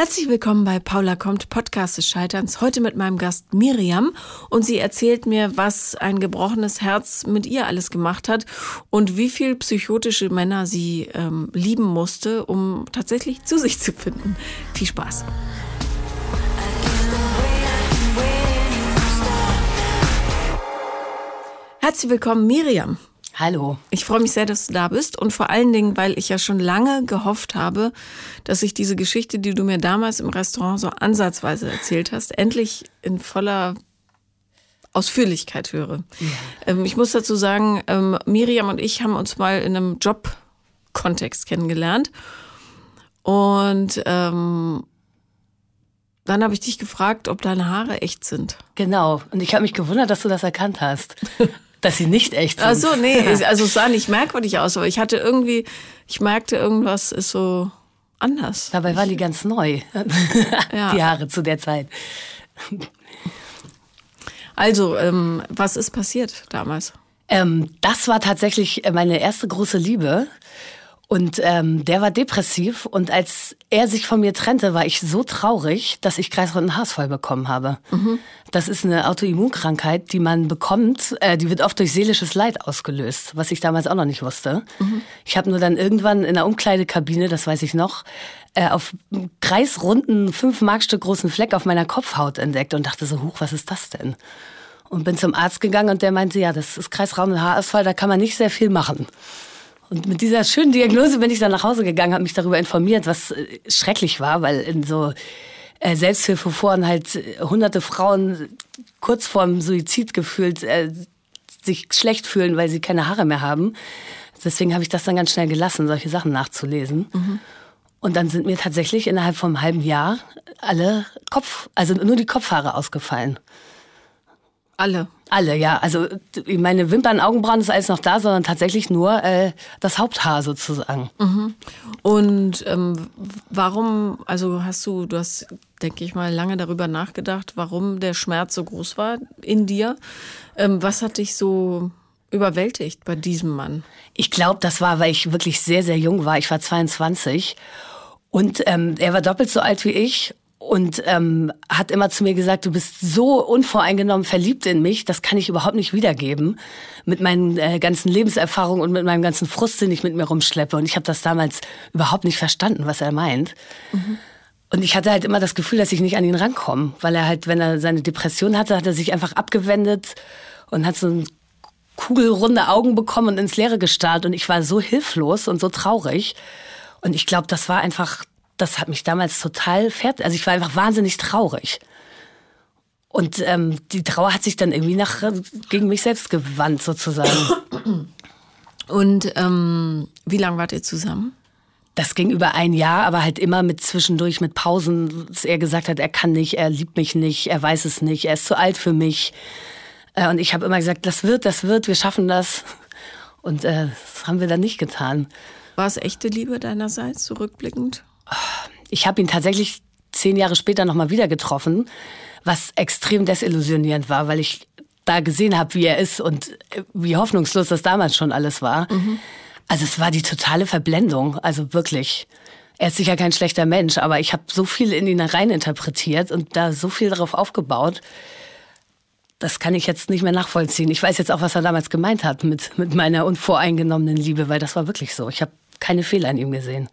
Herzlich willkommen bei Paula kommt, Podcast des Scheiterns. Heute mit meinem Gast Miriam und sie erzählt mir, was ein gebrochenes Herz mit ihr alles gemacht hat und wie viel psychotische Männer sie ähm, lieben musste, um tatsächlich zu sich zu finden. Viel Spaß. Herzlich willkommen, Miriam. Hallo. Ich freue mich sehr, dass du da bist und vor allen Dingen, weil ich ja schon lange gehofft habe, dass ich diese Geschichte, die du mir damals im Restaurant so ansatzweise erzählt hast, endlich in voller Ausführlichkeit höre. Ja. Ähm, ich muss dazu sagen, ähm, Miriam und ich haben uns mal in einem Job-Kontext kennengelernt und ähm, dann habe ich dich gefragt, ob deine Haare echt sind. Genau. Und ich habe mich gewundert, dass du das erkannt hast. Dass sie nicht echt sind. Ach so, nee, also es sah nicht merkwürdig aus, aber ich hatte irgendwie, ich merkte, irgendwas ist so anders. Dabei waren die ganz neu, ja. die Haare zu der Zeit. Also, ähm, was ist passiert damals? Ähm, das war tatsächlich meine erste große Liebe. Und ähm, der war depressiv und als er sich von mir trennte, war ich so traurig, dass ich kreisrunden Haarausfall bekommen habe. Mhm. Das ist eine Autoimmunkrankheit, die man bekommt, äh, die wird oft durch seelisches Leid ausgelöst, was ich damals auch noch nicht wusste. Mhm. Ich habe nur dann irgendwann in der Umkleidekabine, das weiß ich noch, äh, auf kreisrunden, fünf Markstück großen Fleck auf meiner Kopfhaut entdeckt und dachte so, huch, was ist das denn? Und bin zum Arzt gegangen und der meinte, ja, das ist kreisrunden Haarausfall, da kann man nicht sehr viel machen. Und mit dieser schönen Diagnose bin ich dann nach Hause gegangen, habe mich darüber informiert, was äh, schrecklich war, weil in so äh, Selbsthilfeforen halt äh, hunderte Frauen kurz vorm Suizid gefühlt äh, sich schlecht fühlen, weil sie keine Haare mehr haben. Deswegen habe ich das dann ganz schnell gelassen, solche Sachen nachzulesen. Mhm. Und dann sind mir tatsächlich innerhalb von einem halben Jahr alle Kopf, also nur die Kopfhaare ausgefallen. Alle. Alle, ja. Also meine Wimpern, Augenbrauen ist alles noch da, sondern tatsächlich nur äh, das Haupthaar sozusagen. Mhm. Und ähm, warum, also hast du, du hast, denke ich mal, lange darüber nachgedacht, warum der Schmerz so groß war in dir. Ähm, was hat dich so überwältigt bei diesem Mann? Ich glaube, das war, weil ich wirklich sehr, sehr jung war. Ich war 22 und ähm, er war doppelt so alt wie ich und ähm, hat immer zu mir gesagt, du bist so unvoreingenommen verliebt in mich, das kann ich überhaupt nicht wiedergeben mit meinen äh, ganzen Lebenserfahrungen und mit meinem ganzen Frust, den ich mit mir rumschleppe. Und ich habe das damals überhaupt nicht verstanden, was er meint. Mhm. Und ich hatte halt immer das Gefühl, dass ich nicht an ihn rankomme, weil er halt, wenn er seine Depression hatte, hat er sich einfach abgewendet und hat so ein kugelrunde Augen bekommen und ins Leere gestarrt. Und ich war so hilflos und so traurig. Und ich glaube, das war einfach das hat mich damals total fertig. Also ich war einfach wahnsinnig traurig. Und ähm, die Trauer hat sich dann irgendwie nach, gegen mich selbst gewandt, sozusagen. Und ähm, wie lange wart ihr zusammen? Das ging über ein Jahr, aber halt immer mit zwischendurch, mit Pausen, dass er gesagt hat, er kann nicht, er liebt mich nicht, er weiß es nicht, er ist zu alt für mich. Äh, und ich habe immer gesagt, das wird, das wird, wir schaffen das. Und äh, das haben wir dann nicht getan. War es echte Liebe deinerseits, zurückblickend? Ich habe ihn tatsächlich zehn Jahre später nochmal wieder getroffen, was extrem desillusionierend war, weil ich da gesehen habe, wie er ist und äh, wie hoffnungslos das damals schon alles war. Mhm. Also es war die totale Verblendung, also wirklich. Er ist sicher kein schlechter Mensch, aber ich habe so viel in ihn reininterpretiert und da so viel darauf aufgebaut. Das kann ich jetzt nicht mehr nachvollziehen. Ich weiß jetzt auch, was er damals gemeint hat mit, mit meiner unvoreingenommenen Liebe, weil das war wirklich so. Ich habe keine Fehler in ihm gesehen.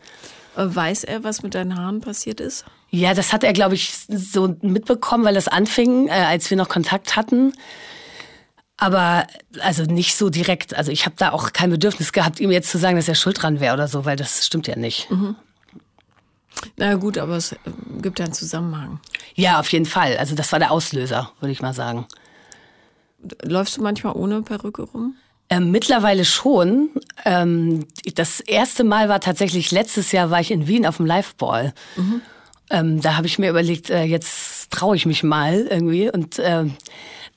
Weiß er, was mit deinen Haaren passiert ist? Ja, das hat er, glaube ich, so mitbekommen, weil das anfing, äh, als wir noch Kontakt hatten. Aber also nicht so direkt. Also ich habe da auch kein Bedürfnis gehabt, ihm jetzt zu sagen, dass er schuld dran wäre oder so, weil das stimmt ja nicht. Mhm. Na gut, aber es äh, gibt ja einen Zusammenhang. Ja, auf jeden Fall. Also das war der Auslöser, würde ich mal sagen. Läufst du manchmal ohne Perücke rum? Ähm, mittlerweile schon. Ähm, das erste Mal war tatsächlich letztes Jahr war ich in Wien auf dem Liveball. Mhm. Ähm, da habe ich mir überlegt, äh, jetzt traue ich mich mal irgendwie und äh,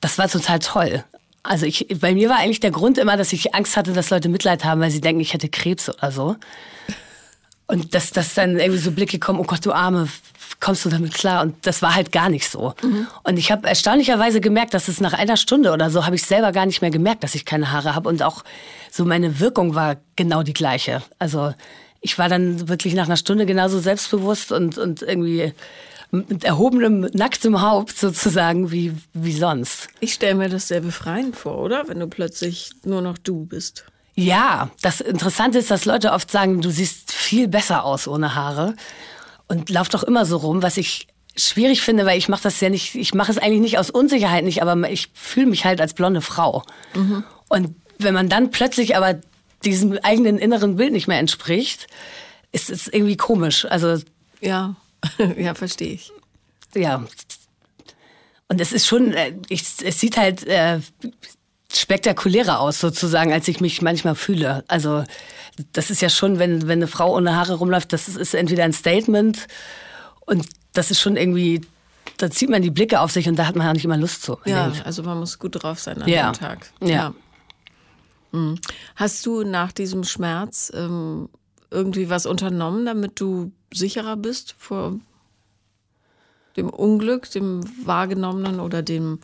das war total toll. Also ich, bei mir war eigentlich der Grund immer, dass ich Angst hatte, dass Leute Mitleid haben, weil sie denken, ich hätte Krebs oder so. Und dass, dass dann irgendwie so Blicke kommen, oh Gott, du Arme, kommst du damit klar? Und das war halt gar nicht so. Mhm. Und ich habe erstaunlicherweise gemerkt, dass es nach einer Stunde oder so habe ich selber gar nicht mehr gemerkt, dass ich keine Haare habe. Und auch so meine Wirkung war genau die gleiche. Also ich war dann wirklich nach einer Stunde genauso selbstbewusst und, und irgendwie mit erhobenem, nacktem Haupt sozusagen wie, wie sonst. Ich stelle mir das sehr befreiend vor, oder? Wenn du plötzlich nur noch du bist. Ja, das Interessante ist, dass Leute oft sagen, du siehst viel besser aus ohne Haare und lauf doch immer so rum, was ich schwierig finde, weil ich mache das ja nicht, ich mache es eigentlich nicht aus Unsicherheit nicht, aber ich fühle mich halt als blonde Frau. Mhm. Und wenn man dann plötzlich aber diesem eigenen inneren Bild nicht mehr entspricht, ist es irgendwie komisch. Also ja, ja, verstehe ich. Ja. Und es ist schon, äh, ich, es sieht halt äh, spektakulärer aus sozusagen, als ich mich manchmal fühle. Also das ist ja schon, wenn, wenn eine Frau ohne Haare rumläuft, das ist, ist entweder ein Statement und das ist schon irgendwie, da zieht man die Blicke auf sich und da hat man ja nicht immer Lust zu. Ja, also man muss gut drauf sein an ja. dem Tag. Ja. ja. Mhm. Hast du nach diesem Schmerz ähm, irgendwie was unternommen, damit du sicherer bist vor dem Unglück, dem wahrgenommenen oder dem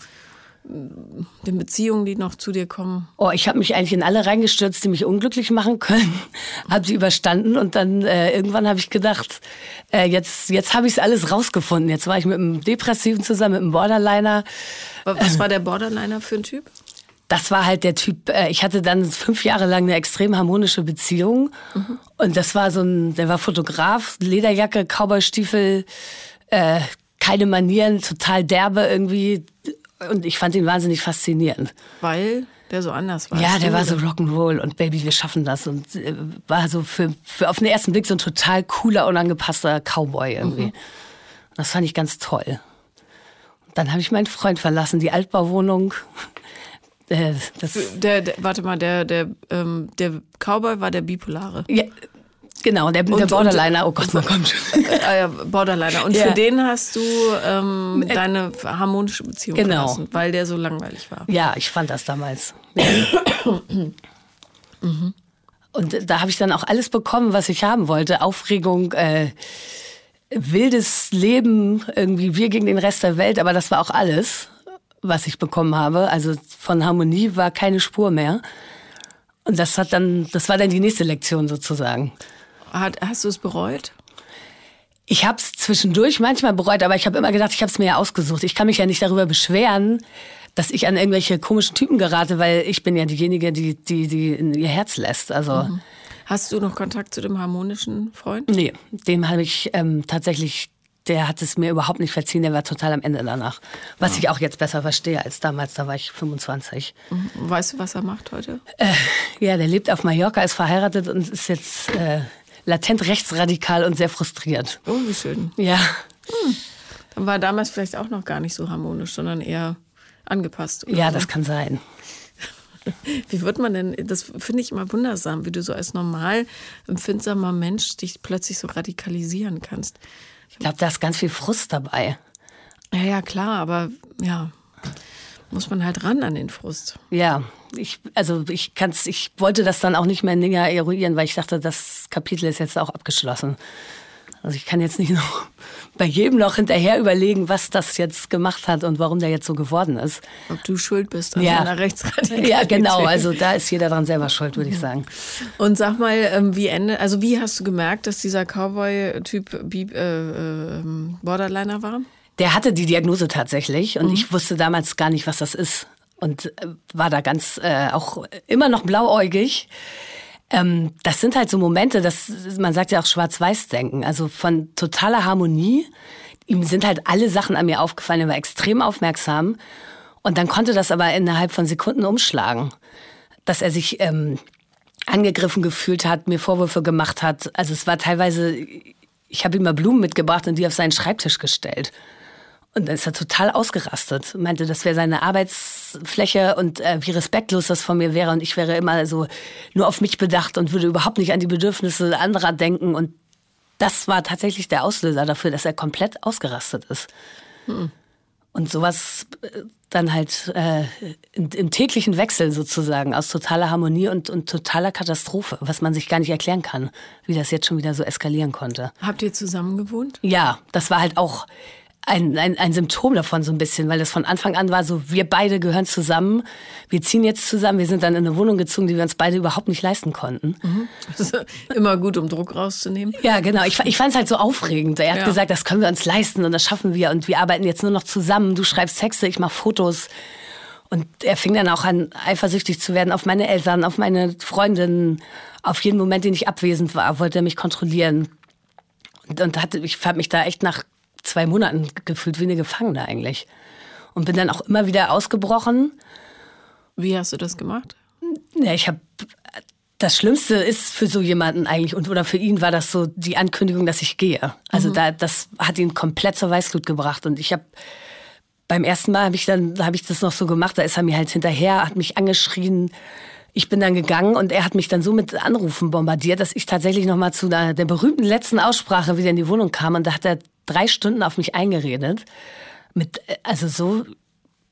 den Beziehungen, die noch zu dir kommen? Oh, ich habe mich eigentlich in alle reingestürzt, die mich unglücklich machen können, habe sie überstanden und dann äh, irgendwann habe ich gedacht, äh, jetzt jetzt habe ich es alles rausgefunden. Jetzt war ich mit einem Depressiven zusammen, mit einem Borderliner. Was war der Borderliner für ein Typ? das war halt der Typ, äh, ich hatte dann fünf Jahre lang eine extrem harmonische Beziehung. Mhm. Und das war so ein, der war Fotograf, Lederjacke, Cowboystiefel, äh, keine Manieren, total derbe irgendwie. Und ich fand ihn wahnsinnig faszinierend. Weil der so anders war. Ja, der war so Rock'n'Roll und Baby, wir schaffen das. Und äh, war so für, für auf den ersten Blick so ein total cooler, unangepasster Cowboy irgendwie. Mhm. Das fand ich ganz toll. Dann habe ich meinen Freund verlassen, die Altbauwohnung. Äh, der, der, warte mal, der, der, ähm, der Cowboy war der Bipolare. Ja, genau, der, und, der Borderliner. oh Gott, man kommt schon. Äh, Borderliner. Und ja. für den hast du ähm, äh, deine harmonische Beziehung genau. verlassen, weil der so langweilig war. Ja, ich fand das damals. mhm. Und da habe ich dann auch alles bekommen, was ich haben wollte. Aufregung, äh, wildes Leben, irgendwie wir gegen den Rest der Welt, aber das war auch alles was ich bekommen habe. Also von Harmonie war keine Spur mehr. Und das hat dann, das war dann die nächste Lektion sozusagen. Hat, hast du es bereut? Ich habe es zwischendurch manchmal bereut, aber ich habe immer gedacht, ich habe es mir ja ausgesucht. Ich kann mich ja nicht darüber beschweren, dass ich an irgendwelche komischen Typen gerate, weil ich bin ja diejenige, die, die, die in ihr Herz lässt. Also mhm. Hast du noch Kontakt zu dem harmonischen Freund? Nee, dem habe ich ähm, tatsächlich der hat es mir überhaupt nicht verziehen, der war total am Ende danach. Was ja. ich auch jetzt besser verstehe als damals, da war ich 25. Mhm. Weißt du, was er macht heute? Äh, ja, der lebt auf Mallorca, ist verheiratet und ist jetzt äh, latent rechtsradikal und sehr frustriert. Oh, wie schön. Ja. Hm. Dann war damals vielleicht auch noch gar nicht so harmonisch, sondern eher angepasst. Ja, das kann sein. Wie wird man denn, das finde ich immer wundersam, wie du so als normal empfindsamer Mensch dich plötzlich so radikalisieren kannst. Ich glaube, da ist ganz viel Frust dabei. Ja, ja, klar, aber ja, muss man halt ran an den Frust. Ja, ich, also ich kann's, ich wollte das dann auch nicht mehr näher eruieren, weil ich dachte, das Kapitel ist jetzt auch abgeschlossen. Also ich kann jetzt nicht noch bei jedem noch hinterher überlegen, was das jetzt gemacht hat und warum der jetzt so geworden ist. Ob du schuld bist an ja. einer Rechtsradikalität. Ja, genau. Also da ist jeder dran selber schuld, würde ich sagen. Und sag mal, ähm, wie Ende, also wie hast du gemerkt, dass dieser Cowboy-Typ äh, äh, Borderliner war? Der hatte die Diagnose tatsächlich und mhm. ich wusste damals gar nicht, was das ist und äh, war da ganz äh, auch immer noch blauäugig. Ähm, das sind halt so Momente, das, man sagt ja auch Schwarz-Weiß-Denken, also von totaler Harmonie. Ihm sind halt alle Sachen an mir aufgefallen, er war extrem aufmerksam. Und dann konnte das aber innerhalb von Sekunden umschlagen, dass er sich ähm, angegriffen gefühlt hat, mir Vorwürfe gemacht hat. Also es war teilweise, ich habe ihm mal Blumen mitgebracht und die auf seinen Schreibtisch gestellt. Und dann ist er total ausgerastet. Meinte, das wäre seine Arbeitsfläche und äh, wie respektlos das von mir wäre. Und ich wäre immer so nur auf mich bedacht und würde überhaupt nicht an die Bedürfnisse anderer denken. Und das war tatsächlich der Auslöser dafür, dass er komplett ausgerastet ist. Hm. Und sowas äh, dann halt äh, im täglichen Wechsel sozusagen aus totaler Harmonie und, und totaler Katastrophe, was man sich gar nicht erklären kann, wie das jetzt schon wieder so eskalieren konnte. Habt ihr zusammen gewohnt? Ja, das war halt auch ein, ein, ein Symptom davon so ein bisschen, weil das von Anfang an war so, wir beide gehören zusammen, wir ziehen jetzt zusammen, wir sind dann in eine Wohnung gezogen, die wir uns beide überhaupt nicht leisten konnten. Mhm. immer gut, um Druck rauszunehmen. Ja, genau. Ich, ich fand es halt so aufregend. Er hat ja. gesagt, das können wir uns leisten und das schaffen wir und wir arbeiten jetzt nur noch zusammen. Du schreibst Texte, ich mache Fotos. Und er fing dann auch an, eifersüchtig zu werden auf meine Eltern, auf meine Freundinnen. Auf jeden Moment, den ich abwesend war, wollte er mich kontrollieren. Und, und hatte, ich fand mich da echt nach zwei Monaten gefühlt wie eine Gefangene eigentlich. Und bin dann auch immer wieder ausgebrochen. Wie hast du das gemacht? Ja, ich habe das Schlimmste ist für so jemanden eigentlich und oder für ihn war das so die Ankündigung, dass ich gehe. Also mhm. da das hat ihn komplett zur Weißglut gebracht und ich habe beim ersten Mal habe ich dann habe ich das noch so gemacht, da ist er mir halt hinterher, hat mich angeschrien. Ich bin dann gegangen und er hat mich dann so mit Anrufen bombardiert, dass ich tatsächlich noch mal zu der, der berühmten letzten Aussprache wieder in die Wohnung kam und da hat er drei Stunden auf mich eingeredet. Mit, also so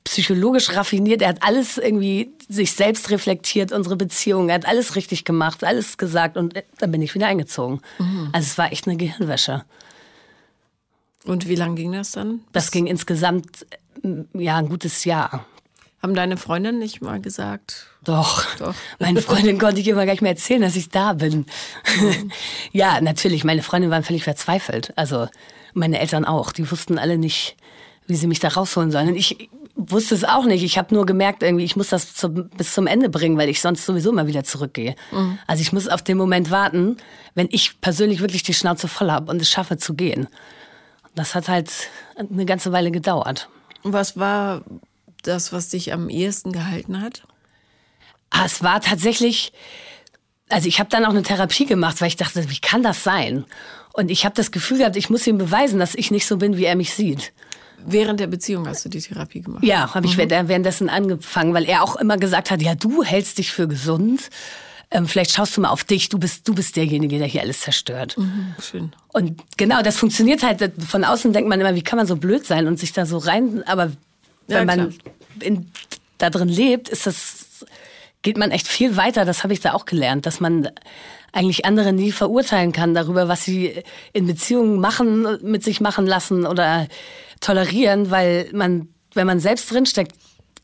psychologisch raffiniert. Er hat alles irgendwie sich selbst reflektiert, unsere Beziehung. Er hat alles richtig gemacht, alles gesagt und dann bin ich wieder eingezogen. Mhm. Also es war echt eine Gehirnwäsche. Und wie lange ging das dann? Das ging insgesamt ja ein gutes Jahr. Haben deine Freundinnen nicht mal gesagt? Doch. Doch. Meine Freundin konnte ich immer gar nicht mehr erzählen, dass ich da bin. Mhm. ja, natürlich. Meine Freundinnen waren völlig verzweifelt. Also meine Eltern auch. Die wussten alle nicht, wie sie mich da rausholen sollen. Und ich wusste es auch nicht. Ich habe nur gemerkt, irgendwie, ich muss das zum, bis zum Ende bringen, weil ich sonst sowieso immer wieder zurückgehe. Mhm. Also ich muss auf den Moment warten, wenn ich persönlich wirklich die Schnauze voll habe und es schaffe zu gehen. Das hat halt eine ganze Weile gedauert. Was war das, was dich am ehesten gehalten hat? Ah, es war tatsächlich, also ich habe dann auch eine Therapie gemacht, weil ich dachte, wie kann das sein? Und ich habe das Gefühl gehabt, ich muss ihm beweisen, dass ich nicht so bin, wie er mich sieht. Während der Beziehung hast du die Therapie gemacht? Ja, habe ich mhm. währenddessen angefangen, weil er auch immer gesagt hat, ja, du hältst dich für gesund. Ähm, vielleicht schaust du mal auf dich, du bist, du bist derjenige, der hier alles zerstört. Mhm, schön. Und genau, das funktioniert halt. Von außen denkt man immer, wie kann man so blöd sein und sich da so rein. Aber wenn ja, man in, da drin lebt, ist das, geht man echt viel weiter. Das habe ich da auch gelernt, dass man eigentlich andere nie verurteilen kann darüber, was sie in Beziehungen machen, mit sich machen lassen oder tolerieren, weil man, wenn man selbst drinsteckt,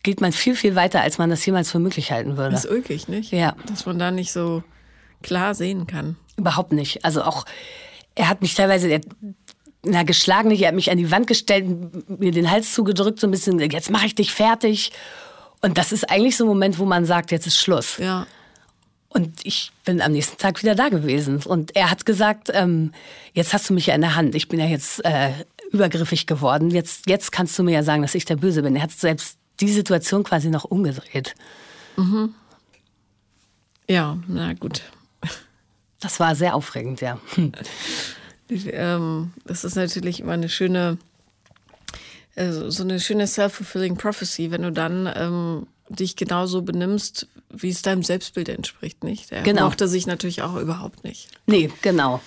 geht man viel, viel weiter, als man das jemals für möglich halten würde. Das ist ulkig, nicht? Ja. Dass man da nicht so klar sehen kann. Überhaupt nicht. Also auch, er hat mich teilweise, er, na, geschlagen nicht, er hat mich an die Wand gestellt, mir den Hals zugedrückt, so ein bisschen, jetzt mache ich dich fertig. Und das ist eigentlich so ein Moment, wo man sagt, jetzt ist Schluss. Ja. Und ich bin am nächsten Tag wieder da gewesen. Und er hat gesagt, ähm, jetzt hast du mich ja in der Hand. Ich bin ja jetzt äh, übergriffig geworden. Jetzt, jetzt kannst du mir ja sagen, dass ich der Böse bin. Er hat selbst die Situation quasi noch umgedreht. Mhm. Ja, na gut. Das war sehr aufregend, ja. ähm, das ist natürlich immer eine schöne, äh, so eine schöne self-fulfilling prophecy, wenn du dann ähm, dich genauso benimmst, wie es deinem Selbstbild entspricht, nicht? Er genau. mochte sich natürlich auch überhaupt nicht. Nee, genau.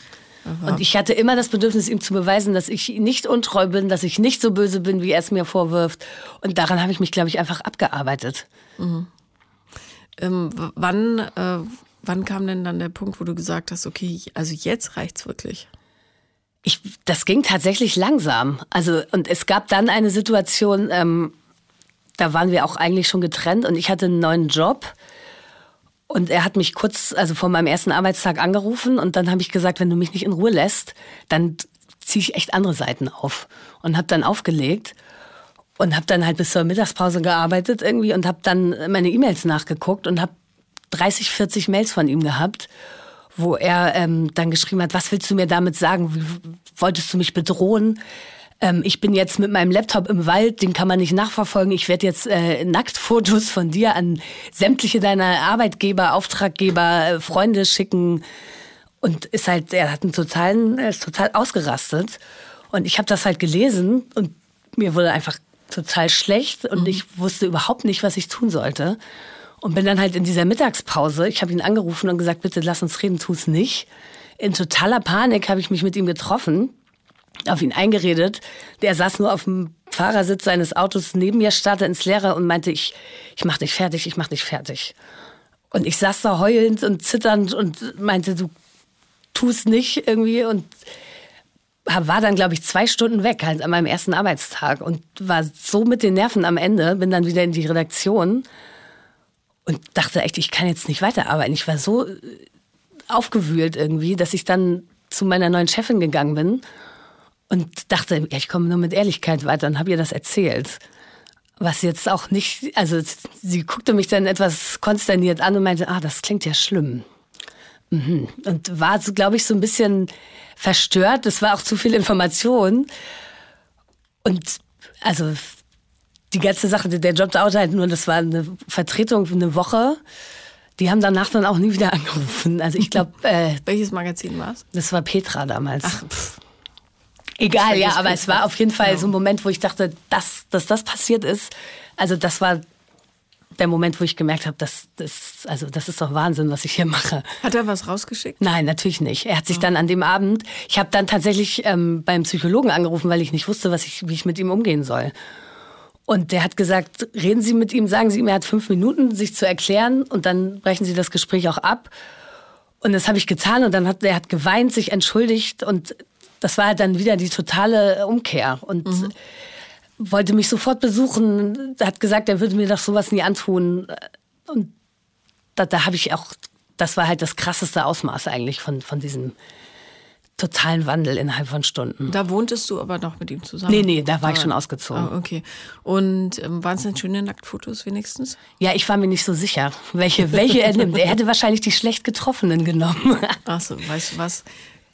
Aha. Und ich hatte immer das Bedürfnis, ihm zu beweisen, dass ich nicht untreu bin, dass ich nicht so böse bin, wie er es mir vorwirft. Und daran habe ich mich, glaube ich, einfach abgearbeitet. Mhm. Ähm, wann, äh, wann kam denn dann der Punkt, wo du gesagt hast, okay, also jetzt reicht's wirklich? Ich, das ging tatsächlich langsam. Also, und es gab dann eine Situation, ähm, da waren wir auch eigentlich schon getrennt und ich hatte einen neuen Job. Und er hat mich kurz, also vor meinem ersten Arbeitstag angerufen und dann habe ich gesagt, wenn du mich nicht in Ruhe lässt, dann ziehe ich echt andere Seiten auf. Und habe dann aufgelegt und habe dann halt bis zur Mittagspause gearbeitet irgendwie und habe dann meine E-Mails nachgeguckt und habe 30, 40 Mails von ihm gehabt, wo er ähm, dann geschrieben hat, was willst du mir damit sagen? Wie, wolltest du mich bedrohen? ähm, ich bin jetzt mit meinem Laptop im Wald, den kann man nicht nachverfolgen. Ich werde jetzt äh, Nacktfotos von dir an sämtliche deiner Arbeitgeber, Auftraggeber, äh, Freunde schicken. Und ist halt, er hat einen totalen, er ist total ausgerastet. Und ich habe das halt gelesen und mir wurde einfach total schlecht und mhm. ich wusste überhaupt nicht, was ich tun sollte. Und bin dann halt in dieser Mittagspause, ich habe ihn angerufen und gesagt, bitte lass uns reden, tu es nicht. In totaler Panik habe ich mich mit ihm getroffen auf ihn eingeredet. Der saß nur auf dem Fahrersitz seines Autos neben mir, starrte ins Leere und meinte, ich, ich mach dich fertig, ich mach dich fertig. Und ich saß da heulend und zitternd und meinte, du tust nicht irgendwie. Und war dann, glaube ich, zwei Stunden weg, halt an meinem ersten Arbeitstag und war so mit den Nerven am Ende, bin dann wieder in die Redaktion und dachte echt, ich kann jetzt nicht weiterarbeiten. Ich war so äh, aufgewühlt irgendwie, dass ich dann zu meiner neuen Chefin gegangen bin und dachte, ja, ich komme nur mit Ehrlichkeit weiter und habe ihr das erzählt. Was jetzt auch nicht, also sie guckte mich dann etwas konsterniert an und meinte, ah, das klingt ja schlimm. Mhm. Und war, glaube ich, so ein bisschen verstört. Es war auch zu viel Information. Und also die ganze Sache, der Job dauerte halt nur, das war eine Vertretung für eine Woche. Die haben danach dann auch nie wieder angerufen. Also ich glaube. Äh, Welches Magazin war es? Das war Petra damals. Ach, pff. Egal, ja, aber es war auf jeden Fall ja. so ein Moment, wo ich dachte, dass, dass das passiert ist. Also das war der Moment, wo ich gemerkt habe, dass das, also das ist doch Wahnsinn, was ich hier mache. Hat er was rausgeschickt? Nein, natürlich nicht. Er hat sich oh. dann an dem Abend, ich habe dann tatsächlich ähm, beim Psychologen angerufen, weil ich nicht wusste, was ich, wie ich mit ihm umgehen soll. Und der hat gesagt, reden Sie mit ihm, sagen Sie ihm, er hat fünf Minuten, sich zu erklären und dann brechen Sie das Gespräch auch ab. Und das habe ich getan und dann hat er hat geweint, sich entschuldigt und das war halt dann wieder die totale Umkehr. Und mhm wollte mich sofort besuchen, hat gesagt, er würde mir doch sowas nie antun. Und da, da habe ich auch, das war halt das krasseste Ausmaß eigentlich von, von diesem totalen Wandel innerhalb von Stunden. Da wohntest du aber noch mit ihm zusammen? Nee, nee, da war ah, ich schon ausgezogen. Ah, okay. Und ähm, waren es denn schöne Nacktfotos wenigstens? Ja, ich war mir nicht so sicher, welche, welche er nimmt. Er hätte wahrscheinlich die schlecht getroffenen genommen. Ach so, weißt du was?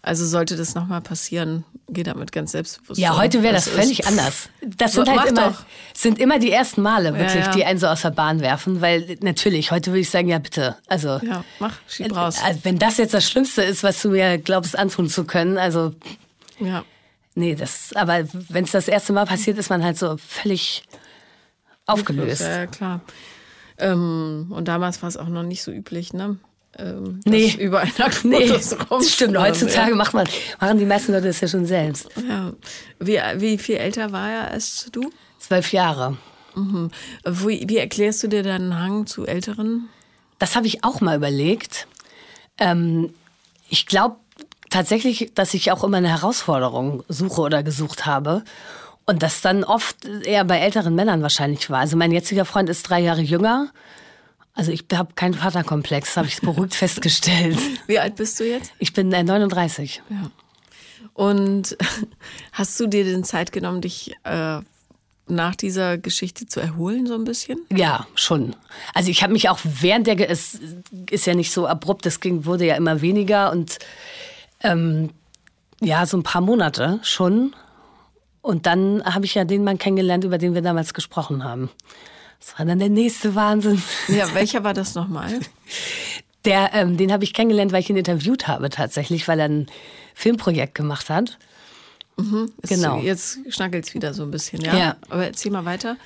Also sollte das nochmal passieren, geh damit ganz selbstbewusst. Ja, heute wäre das völlig ist. anders. Das so, sind halt immer, sind immer die ersten Male wirklich, ja, ja. die einen so aus der Bahn werfen, weil natürlich, heute würde ich sagen, ja bitte, also. Ja, mach, schieb raus. Also, wenn das jetzt das Schlimmste ist, was du mir glaubst antun zu können, also. Ja. Nee, das, aber wenn es das erste Mal passiert, ist man halt so völlig aufgelöst. Ja, klar. Ähm, und damals war es auch noch nicht so üblich, ne? Ähm, nee. überall Nacktfotos nee, Das stimmt, heutzutage macht man, machen die meisten Leute das ja schon selbst. Ja. Wie, wie viel älter war er als du? Zwölf Jahre. Mhm. Wie, wie, erklärst du dir deinen Hang zu Älteren? Das habe ich auch mal überlegt. Ähm, ich glaube tatsächlich, dass ich auch immer eine Herausforderung suche oder gesucht habe. Und das dann oft eher bei älteren Männern wahrscheinlich war. Also mein jetziger Freund ist drei Jahre jünger. Also ich habe keinen Vaterkomplex, habe ich beruhigt festgestellt. Wie alt bist du jetzt? Ich bin äh, 39. Ja. Und hast du dir den Zeit genommen, dich äh, nach dieser Geschichte zu erholen, so ein bisschen? Ja, schon. Also ich habe mich auch während der, es ist ja nicht so abrupt, es ging, wurde ja immer weniger und ähm, ja, so ein paar Monate schon. Und dann habe ich ja den Mann kennengelernt, über den wir damals gesprochen haben. Das war dann der nächste Wahnsinn. Ja, welcher war das nochmal? Der, ähm, den habe ich kennengelernt, weil ich ihn interviewt habe tatsächlich, weil er ein Filmprojekt gemacht hat. Mhm. Genau. Jetzt schnackelt es wieder so ein bisschen, ja? ja. Aber erzähl mal weiter.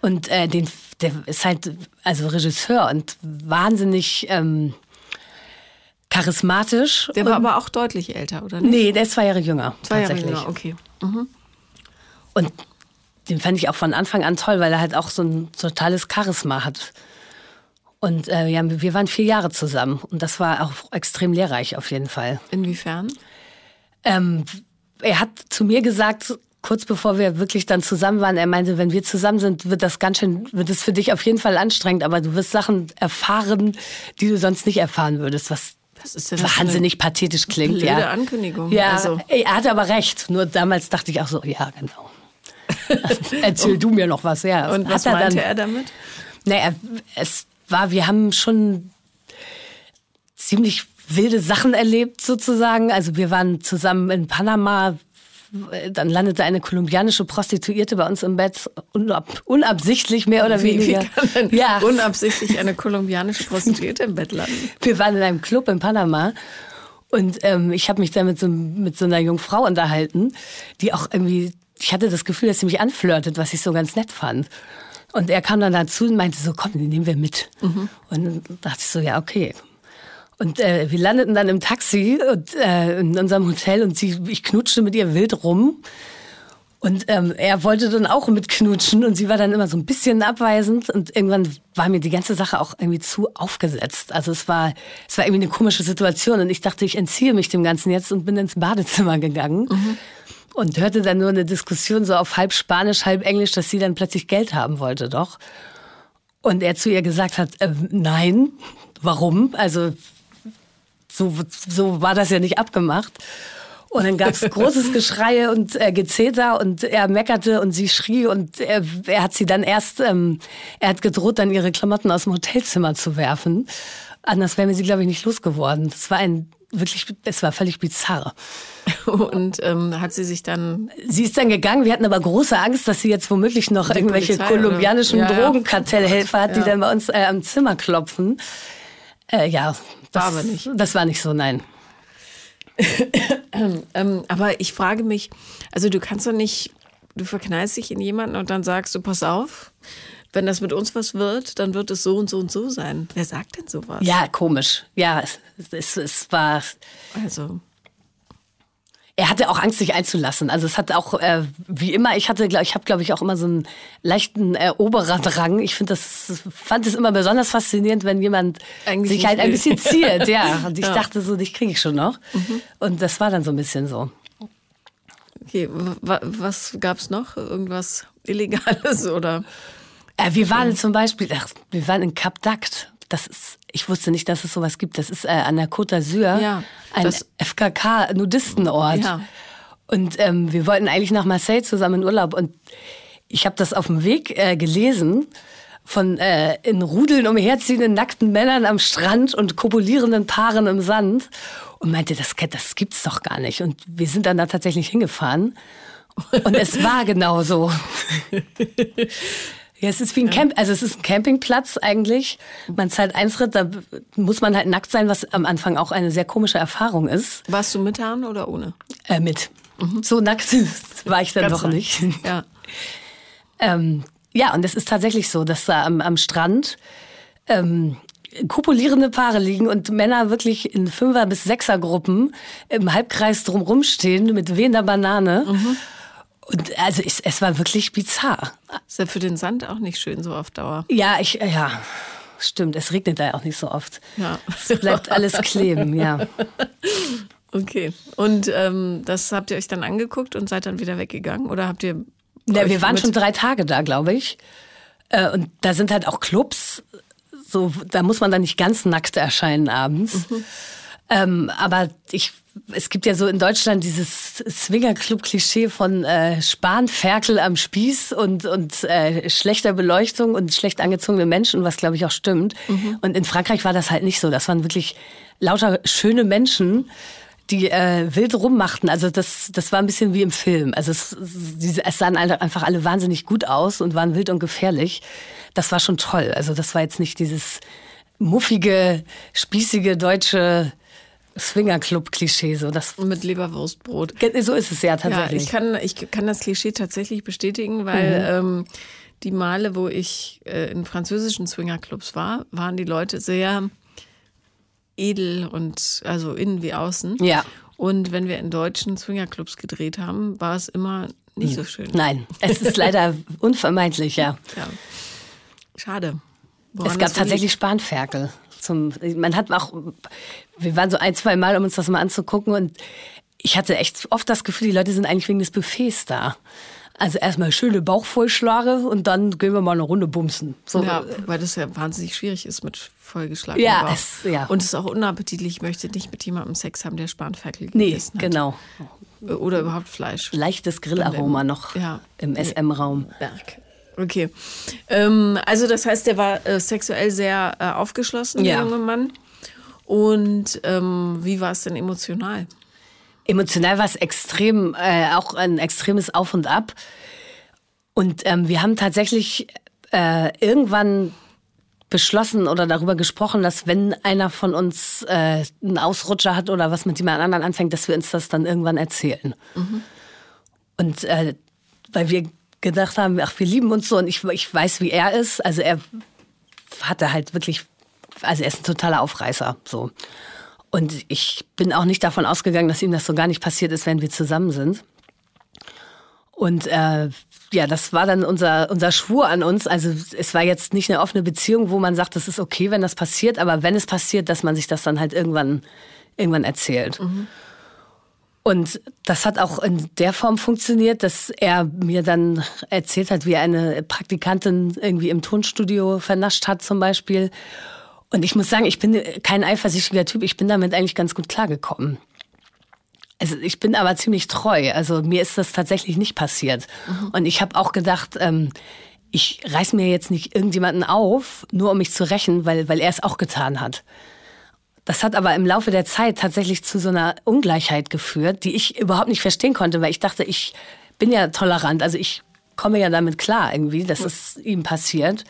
Und äh, den, der ist halt also Regisseur und wahnsinnig ähm, charismatisch. Der war aber auch deutlich älter, oder nicht? Nee, der ist zwei Jahre jünger. Zwei Jahre jünger, okay. Mhm. Und den fand ich auch von Anfang an toll, weil er halt auch so ein totales Charisma hat. Und äh, ja, wir waren vier Jahre zusammen und das war auch extrem lehrreich auf jeden Fall. Inwiefern? Ähm, er hat zu mir gesagt, kurz bevor wir wirklich dann zusammen waren, er meinte, wenn wir zusammen sind, wird das ganz schön, wird es für dich auf jeden Fall anstrengend, aber du wirst Sachen erfahren, die du sonst nicht erfahren würdest, was wahnsinnig pathetisch klingt. Blöde ja. Ankündigung. Ja, also. er hat aber recht. Nur damals dachte ich auch so, ja, genau. Erzähl du mir noch was, ja. Und was er meinte dann, er damit? Naja, es war, wir haben schon ziemlich wilde Sachen erlebt sozusagen. Also wir waren zusammen in Panama, dann landete eine kolumbianische Prostituierte bei uns im Bett, unab, unabsichtlich mehr oder wie, weniger. Wie kann denn ja. unabsichtlich eine kolumbianische Prostituierte im Bett landen? Wir waren in einem Club in Panama und ähm, ich habe mich da mit so, mit so einer jungen Frau unterhalten, die auch irgendwie ich hatte das Gefühl, dass sie mich anflirtet, was ich so ganz nett fand. Und er kam dann dazu und meinte so, komm, den nehmen wir mit. Mhm. Und dann dachte ich so, ja, okay. Und äh, wir landeten dann im Taxi und, äh, in unserem Hotel und sie, ich knutschte mit ihr wild rum. Und ähm, er wollte dann auch mitknutschen und sie war dann immer so ein bisschen abweisend und irgendwann war mir die ganze Sache auch irgendwie zu aufgesetzt. Also es war, es war irgendwie eine komische Situation und ich dachte, ich entziehe mich dem Ganzen jetzt und bin ins Badezimmer gegangen. Mhm und hörte dann nur eine Diskussion so auf halb Spanisch, halb Englisch, dass sie dann plötzlich Geld haben wollte, doch. Und er zu ihr gesagt hat, äh, nein, warum? Also so, so war das ja nicht abgemacht. Und dann gab es großes Geschrei und äh, Gezeter und er meckerte und sie schrie und er, er hat sie dann erst, ähm, er hat gedroht, dann ihre Klamotten aus dem Hotelzimmer zu werfen. Anders wären wir sie, glaube ich, nicht losgeworden. Das war ein wirklich, es war völlig bizarr. Und ähm, hat sie sich dann. Sie ist dann gegangen. Wir hatten aber große Angst, dass sie jetzt womöglich noch irgendwelche Polizei, kolumbianischen ja, Drogenkartellhelfer hat, ja. die dann bei uns äh, am Zimmer klopfen. Äh, ja, das war aber nicht. Das war nicht so, nein. ähm, aber ich frage mich, also du kannst doch nicht, du verknallst dich in jemanden und dann sagst du, pass auf, wenn das mit uns was wird, dann wird es so und so und so sein. Wer sagt denn sowas? Ja, komisch. Ja, es, es, es war. Also. Er hatte auch Angst, sich einzulassen. Also es hat auch, äh, wie immer, ich hatte, ich habe, glaube ich, auch immer so einen leichten Erobererdrang. Ich finde das, fand es immer besonders faszinierend, wenn jemand Eigentlich sich halt ein bisschen ziert. Ja, und ich ja. dachte so, dich kriege ich schon noch. Mhm. Und das war dann so ein bisschen so. Okay, was gab es noch? Irgendwas Illegales oder? Äh, wir waren zum Beispiel, ach, wir waren in Cap d'Act. Das ist, ich wusste nicht, dass es sowas gibt. Das ist äh, an der Côte d'Azur, ja, ein FKK-Nudistenort. Ja. Und ähm, wir wollten eigentlich nach Marseille zusammen in Urlaub. Und ich habe das auf dem Weg äh, gelesen von äh, in Rudeln umherziehenden nackten Männern am Strand und kopulierenden Paaren im Sand und meinte, das, das gibt's doch gar nicht. Und wir sind dann da tatsächlich hingefahren. Und es war genau so. Ja, es ist wie ein Camp, also es ist ein Campingplatz eigentlich. Man zahlt Eintritt, da muss man halt nackt sein, was am Anfang auch eine sehr komische Erfahrung ist. Warst du mit Haaren oder ohne? Äh, mit. Mhm. So nackt war ich dann Ganz doch nicht. Ja. ähm, ja, und es ist tatsächlich so, dass da am, am Strand ähm, kopulierende Paare liegen und Männer wirklich in Fünfer- bis Sechser-Gruppen im Halbkreis drumrum stehen mit wehender Banane. Mhm. Und also es, es war wirklich bizarr. Ist ja für den Sand auch nicht schön so auf Dauer. Ja, ich, ja, stimmt. Es regnet da ja auch nicht so oft. Ja. Es bleibt alles kleben, ja. Okay. Und ähm, das habt ihr euch dann angeguckt und seid dann wieder weggegangen? Oder habt ihr. Ja, wir waren schon drei Tage da, glaube ich. Äh, und da sind halt auch Clubs. So, da muss man dann nicht ganz nackt erscheinen abends. Mhm. Ähm, aber ich es gibt ja so in Deutschland dieses Swingerclub-Klischee von äh, Spanferkel am Spieß und, und äh, schlechter Beleuchtung und schlecht angezogene Menschen, was glaube ich auch stimmt. Mhm. Und in Frankreich war das halt nicht so. Das waren wirklich lauter schöne Menschen, die äh, wild rummachten. Also das, das war ein bisschen wie im Film. Also es, es sahen einfach alle wahnsinnig gut aus und waren wild und gefährlich. Das war schon toll. Also das war jetzt nicht dieses muffige, spießige deutsche Swingerclub-Klischee, so das. Mit Leberwurstbrot. So ist es ja tatsächlich. Ja, ich kann, ich kann das Klischee tatsächlich bestätigen, weil mhm. ähm, die Male, wo ich äh, in französischen Swingerclubs war, waren die Leute sehr edel und also innen wie außen. Ja. Und wenn wir in deutschen Swingerclubs gedreht haben, war es immer nicht so schön. Nein, es ist leider unvermeidlich, ja. ja. Schade. Woran es gab tatsächlich Spanferkel zum, man hat auch, wir waren so ein, zwei Mal, um uns das mal anzugucken und ich hatte echt oft das Gefühl, die Leute sind eigentlich wegen des Buffets da. Also erstmal schöne Bauchvollschlage und dann gehen wir mal eine Runde bumsen. So. Ja, weil das ja wahnsinnig schwierig ist mit vollgeschlagenem ja, Bauch. Es, ja. Und es ist auch unappetitlich. Ich möchte nicht mit jemandem Sex haben, der Spanferkel nee, gegessen hat. Nee, genau. Oder überhaupt Fleisch. Leichtes Grillaroma noch ja. im SM-Raum. Berg. Okay. Ähm, also das heißt, der war äh, sexuell sehr äh, aufgeschlossen, der junge Mann. Und ähm, wie war es denn emotional? Emotional war es extrem, äh, auch ein extremes Auf und Ab. Und ähm, wir haben tatsächlich äh, irgendwann beschlossen oder darüber gesprochen, dass wenn einer von uns äh, einen Ausrutscher hat oder was mit jemand anderen anfängt, dass wir uns das dann irgendwann erzählen. Mhm. Und äh, weil wir gedacht haben, ach, wir lieben uns so und ich, ich weiß, wie er ist. Also er hatte halt wirklich, also er ist ein totaler Aufreißer, so. Und ich bin auch nicht davon ausgegangen, dass ihm das so gar nicht passiert ist, wenn wir zusammen sind. Und äh, ja, das war dann unser, unser Schwur an uns. Also es war jetzt nicht eine offene Beziehung, wo man sagt, das ist okay, wenn das passiert, aber wenn es passiert, dass man sich das dann halt irgendwann, irgendwann erzählt. Mhm. Und das hat auch in der Form funktioniert, dass er mir dann erzählt hat, wie er eine Praktikantin irgendwie im Tonstudio vernascht hat zum Beispiel. Und ich muss sagen, ich bin kein eifersüchtiger Typ. Ich bin damit eigentlich ganz gut klargekommen. Also ich bin aber ziemlich treu. Also mir ist das tatsächlich nicht passiert. Mhm. Und ich habe auch gedacht, ähm, ich reiß mir jetzt nicht irgendjemanden auf, nur um mich zu rächen, weil, weil er es auch getan hat. Das hat aber im Laufe der Zeit tatsächlich zu so einer Ungleichheit geführt, die ich überhaupt nicht verstehen konnte, weil ich dachte, ich bin ja tolerant. Also ich komme ja damit klar irgendwie, dass es ihm passiert.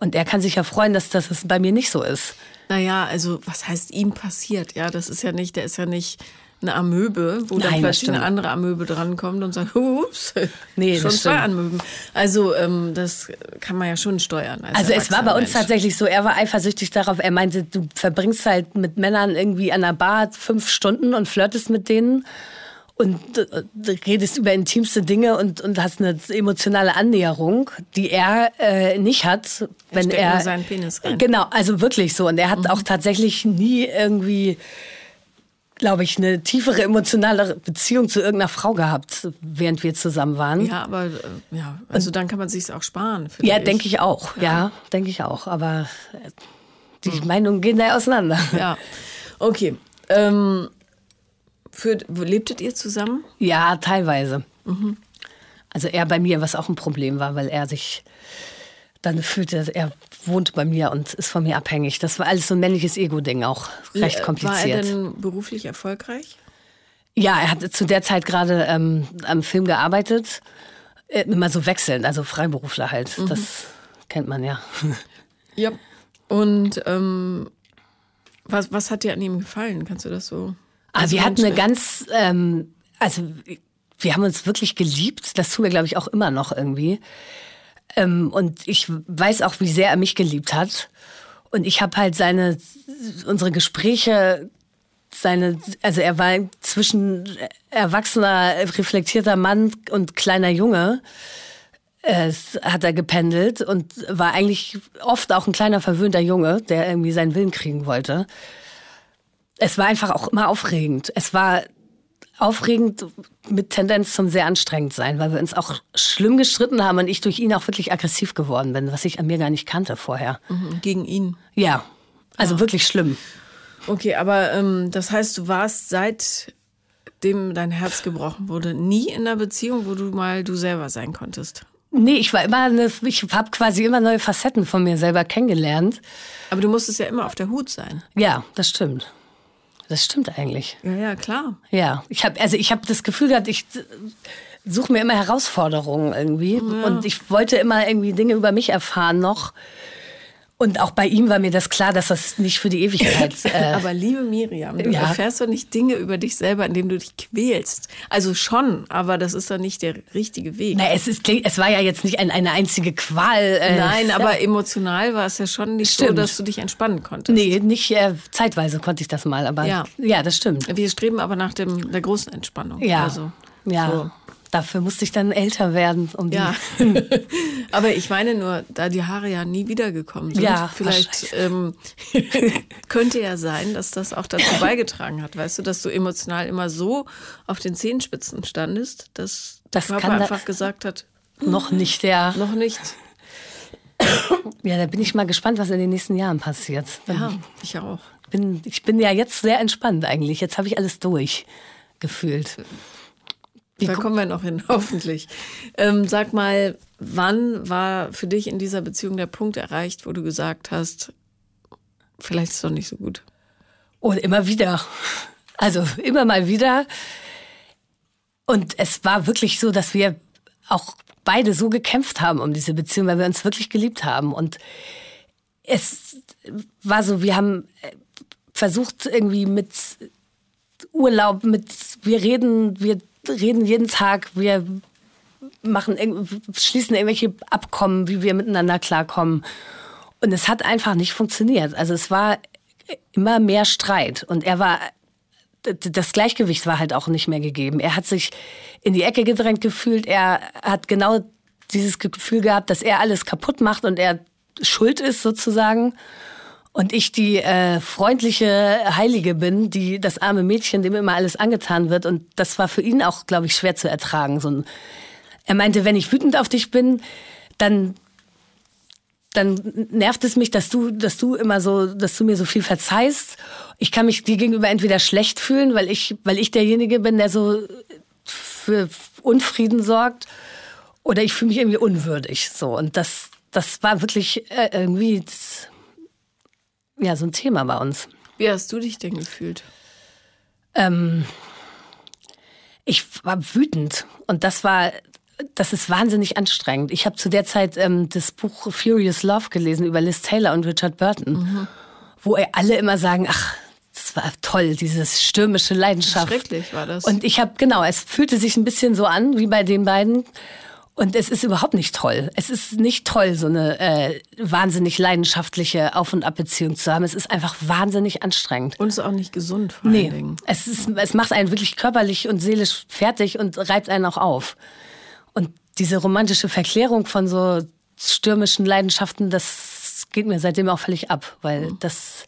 Und er kann sich ja freuen, dass das bei mir nicht so ist. Naja, also was heißt ihm passiert? Ja, das ist ja nicht, der ist ja nicht eine Amöbe, wo Nein, dann plötzlich eine andere Amöbe drankommt und sagt, ups, nee, schon zwei Amöben. Also ähm, das kann man ja schon steuern. also es war bei uns Mensch. tatsächlich so, er war eifersüchtig darauf, er meinte, du verbringst halt mit Männern irgendwie an der Bar fünf Stunden und flirtest mit denen und äh, redest über intimste Dinge und, und hast eine emotionale Annäherung, die er äh, nicht hat, wenn er, er seinen Penis rein. Genau, also wirklich so und er hat mhm. auch tatsächlich nie irgendwie glaube ich, eine tiefere emotionale Beziehung zu irgendeiner Frau gehabt, während wir zusammen waren. Ja, aber äh, ja, also dann kann man sich auch sparen. Ja, denke ich auch. Ja, ja denke ich auch. Aber äh, die hm. Meinungen gehen da auseinander. Ja, okay. Ähm, für, lebtet ihr zusammen? Ja, teilweise. Mhm. Also er bei mir, was auch ein Problem war, weil er sich dann fühlte, er wohnt bei mir und ist von mir abhängig. Das war alles so ein männliches Ego-Ding auch, recht kompliziert. War er denn beruflich erfolgreich? Ja, er hat zu der Zeit gerade ähm, am Film gearbeitet. Äh, immer so wechselnd, also Freiberufler halt. Mhm. Das kennt man ja. Ja. Und ähm, was, was hat dir an ihm gefallen? Kannst du das so? Ah, wir hatten eine ganz, ähm, also wir haben uns wirklich geliebt. Das tun wir, glaube ich, auch immer noch irgendwie. Ähm, und ich weiß auch, wie sehr er mich geliebt hat. Und ich habe halt seine, unsere Gespräche, seine, also er war zwischen erwachsener, reflektierter Mann und kleiner Junge, äh, hat er gependelt und war eigentlich oft auch ein kleiner verwöhnter Junge, der irgendwie seinen Willen kriegen wollte. Es war einfach auch immer aufregend. Es war aufregend mit Tendenz zum sehr anstrengend sein, weil wir uns auch schlimm gestritten haben und ich durch ihn auch wirklich aggressiv geworden bin, was ich an mir gar nicht kannte vorher. Mhm, gegen ihn? Ja, also ja. wirklich schlimm. Okay, aber ähm, das heißt, du warst seitdem dein Herz gebrochen wurde, nie in einer Beziehung, wo du mal du selber sein konntest? Nee, ich war immer eine, ich habe quasi immer neue Facetten von mir selber kennengelernt. Aber du musstest ja immer auf der Hut sein. Ja, das stimmt. Das stimmt eigentlich. Ja, ja, klar. Ja, ich habe also ich habe das Gefühl gehabt, ich suche mir immer Herausforderungen irgendwie ja. und ich wollte immer irgendwie Dinge über mich erfahren noch und auch bei ihm war mir das klar, dass das nicht für die Ewigkeit. Äh Aber liebe Miriam, du ja. erfährst doch nicht Dinge über dich selber, indem du dich quälst. Also schon, aber das ist doch nicht der richtige Weg. Na, es, ist, es war ja jetzt nicht ein, eine einzige Qual. Äh, Nein, aber ja. emotional war es ja schon nicht stimmt. so, dass du dich entspannen konntest. Nee, nicht äh, zeitweise konnte ich das mal, aber ja. ja, das stimmt. Wir streben aber nach dem, der großen Entspannung. Ja. Also, ja. So. Dafür musste ich dann älter werden. Um ja, aber ich meine nur, da die Haare ja nie wiedergekommen sind, ja, vielleicht ähm, könnte ja sein, dass das auch dazu beigetragen hat, weißt du, dass du emotional immer so auf den Zehenspitzen standest, dass das der Körper einfach gesagt hat, noch nicht, ja. Noch nicht. Ja, da bin ich mal gespannt, was in den nächsten Jahren passiert. Dann ja, ich auch. Bin, ich bin ja jetzt sehr entspannt eigentlich. Jetzt habe ich alles durch gefühlt. Wie da kommen wir noch hin, hoffentlich. Ähm, sag mal, wann war für dich in dieser Beziehung der Punkt erreicht, wo du gesagt hast, vielleicht ist es doch nicht so gut? Und immer wieder. Also immer mal wieder. Und es war wirklich so, dass wir auch beide so gekämpft haben um diese Beziehung, weil wir uns wirklich geliebt haben. Und es war so, wir haben versucht irgendwie mit Urlaub, mit wir reden, wir reden jeden Tag, wir machen, schließen irgendwelche Abkommen, wie wir miteinander klarkommen. Und es hat einfach nicht funktioniert. Also es war immer mehr Streit und er war, das Gleichgewicht war halt auch nicht mehr gegeben. Er hat sich in die Ecke gedrängt gefühlt. Er hat genau dieses Gefühl gehabt, dass er alles kaputt macht und er schuld ist sozusagen. Und ich die äh, freundliche Heilige bin, die das arme Mädchen, dem immer alles angetan wird. Und das war für ihn auch, glaube ich, schwer zu ertragen. So ein, er meinte, wenn ich wütend auf dich bin, dann dann nervt es mich, dass du, dass du immer so, dass du mir so viel verzeihst. Ich kann mich dir gegenüber entweder schlecht fühlen, weil ich, weil ich derjenige bin, der so für Unfrieden sorgt, oder ich fühle mich irgendwie unwürdig. So und das, das war wirklich äh, irgendwie ja, so ein Thema bei uns. Wie hast du dich denn gefühlt? Ähm, ich war wütend und das war, das ist wahnsinnig anstrengend. Ich habe zu der Zeit ähm, das Buch Furious Love gelesen über Liz Taylor und Richard Burton, mhm. wo alle immer sagen, ach, das war toll, dieses stürmische Leidenschaft. Schrecklich war das. Und ich habe, genau, es fühlte sich ein bisschen so an wie bei den beiden. Und es ist überhaupt nicht toll. Es ist nicht toll, so eine äh, wahnsinnig leidenschaftliche Auf- und Abbeziehung zu haben. Es ist einfach wahnsinnig anstrengend. Und es ist auch nicht gesund vor nee, allen Dingen. Es, ist, es macht einen wirklich körperlich und seelisch fertig und reibt einen auch auf. Und diese romantische Verklärung von so stürmischen Leidenschaften, das geht mir seitdem auch völlig ab, weil mhm. das,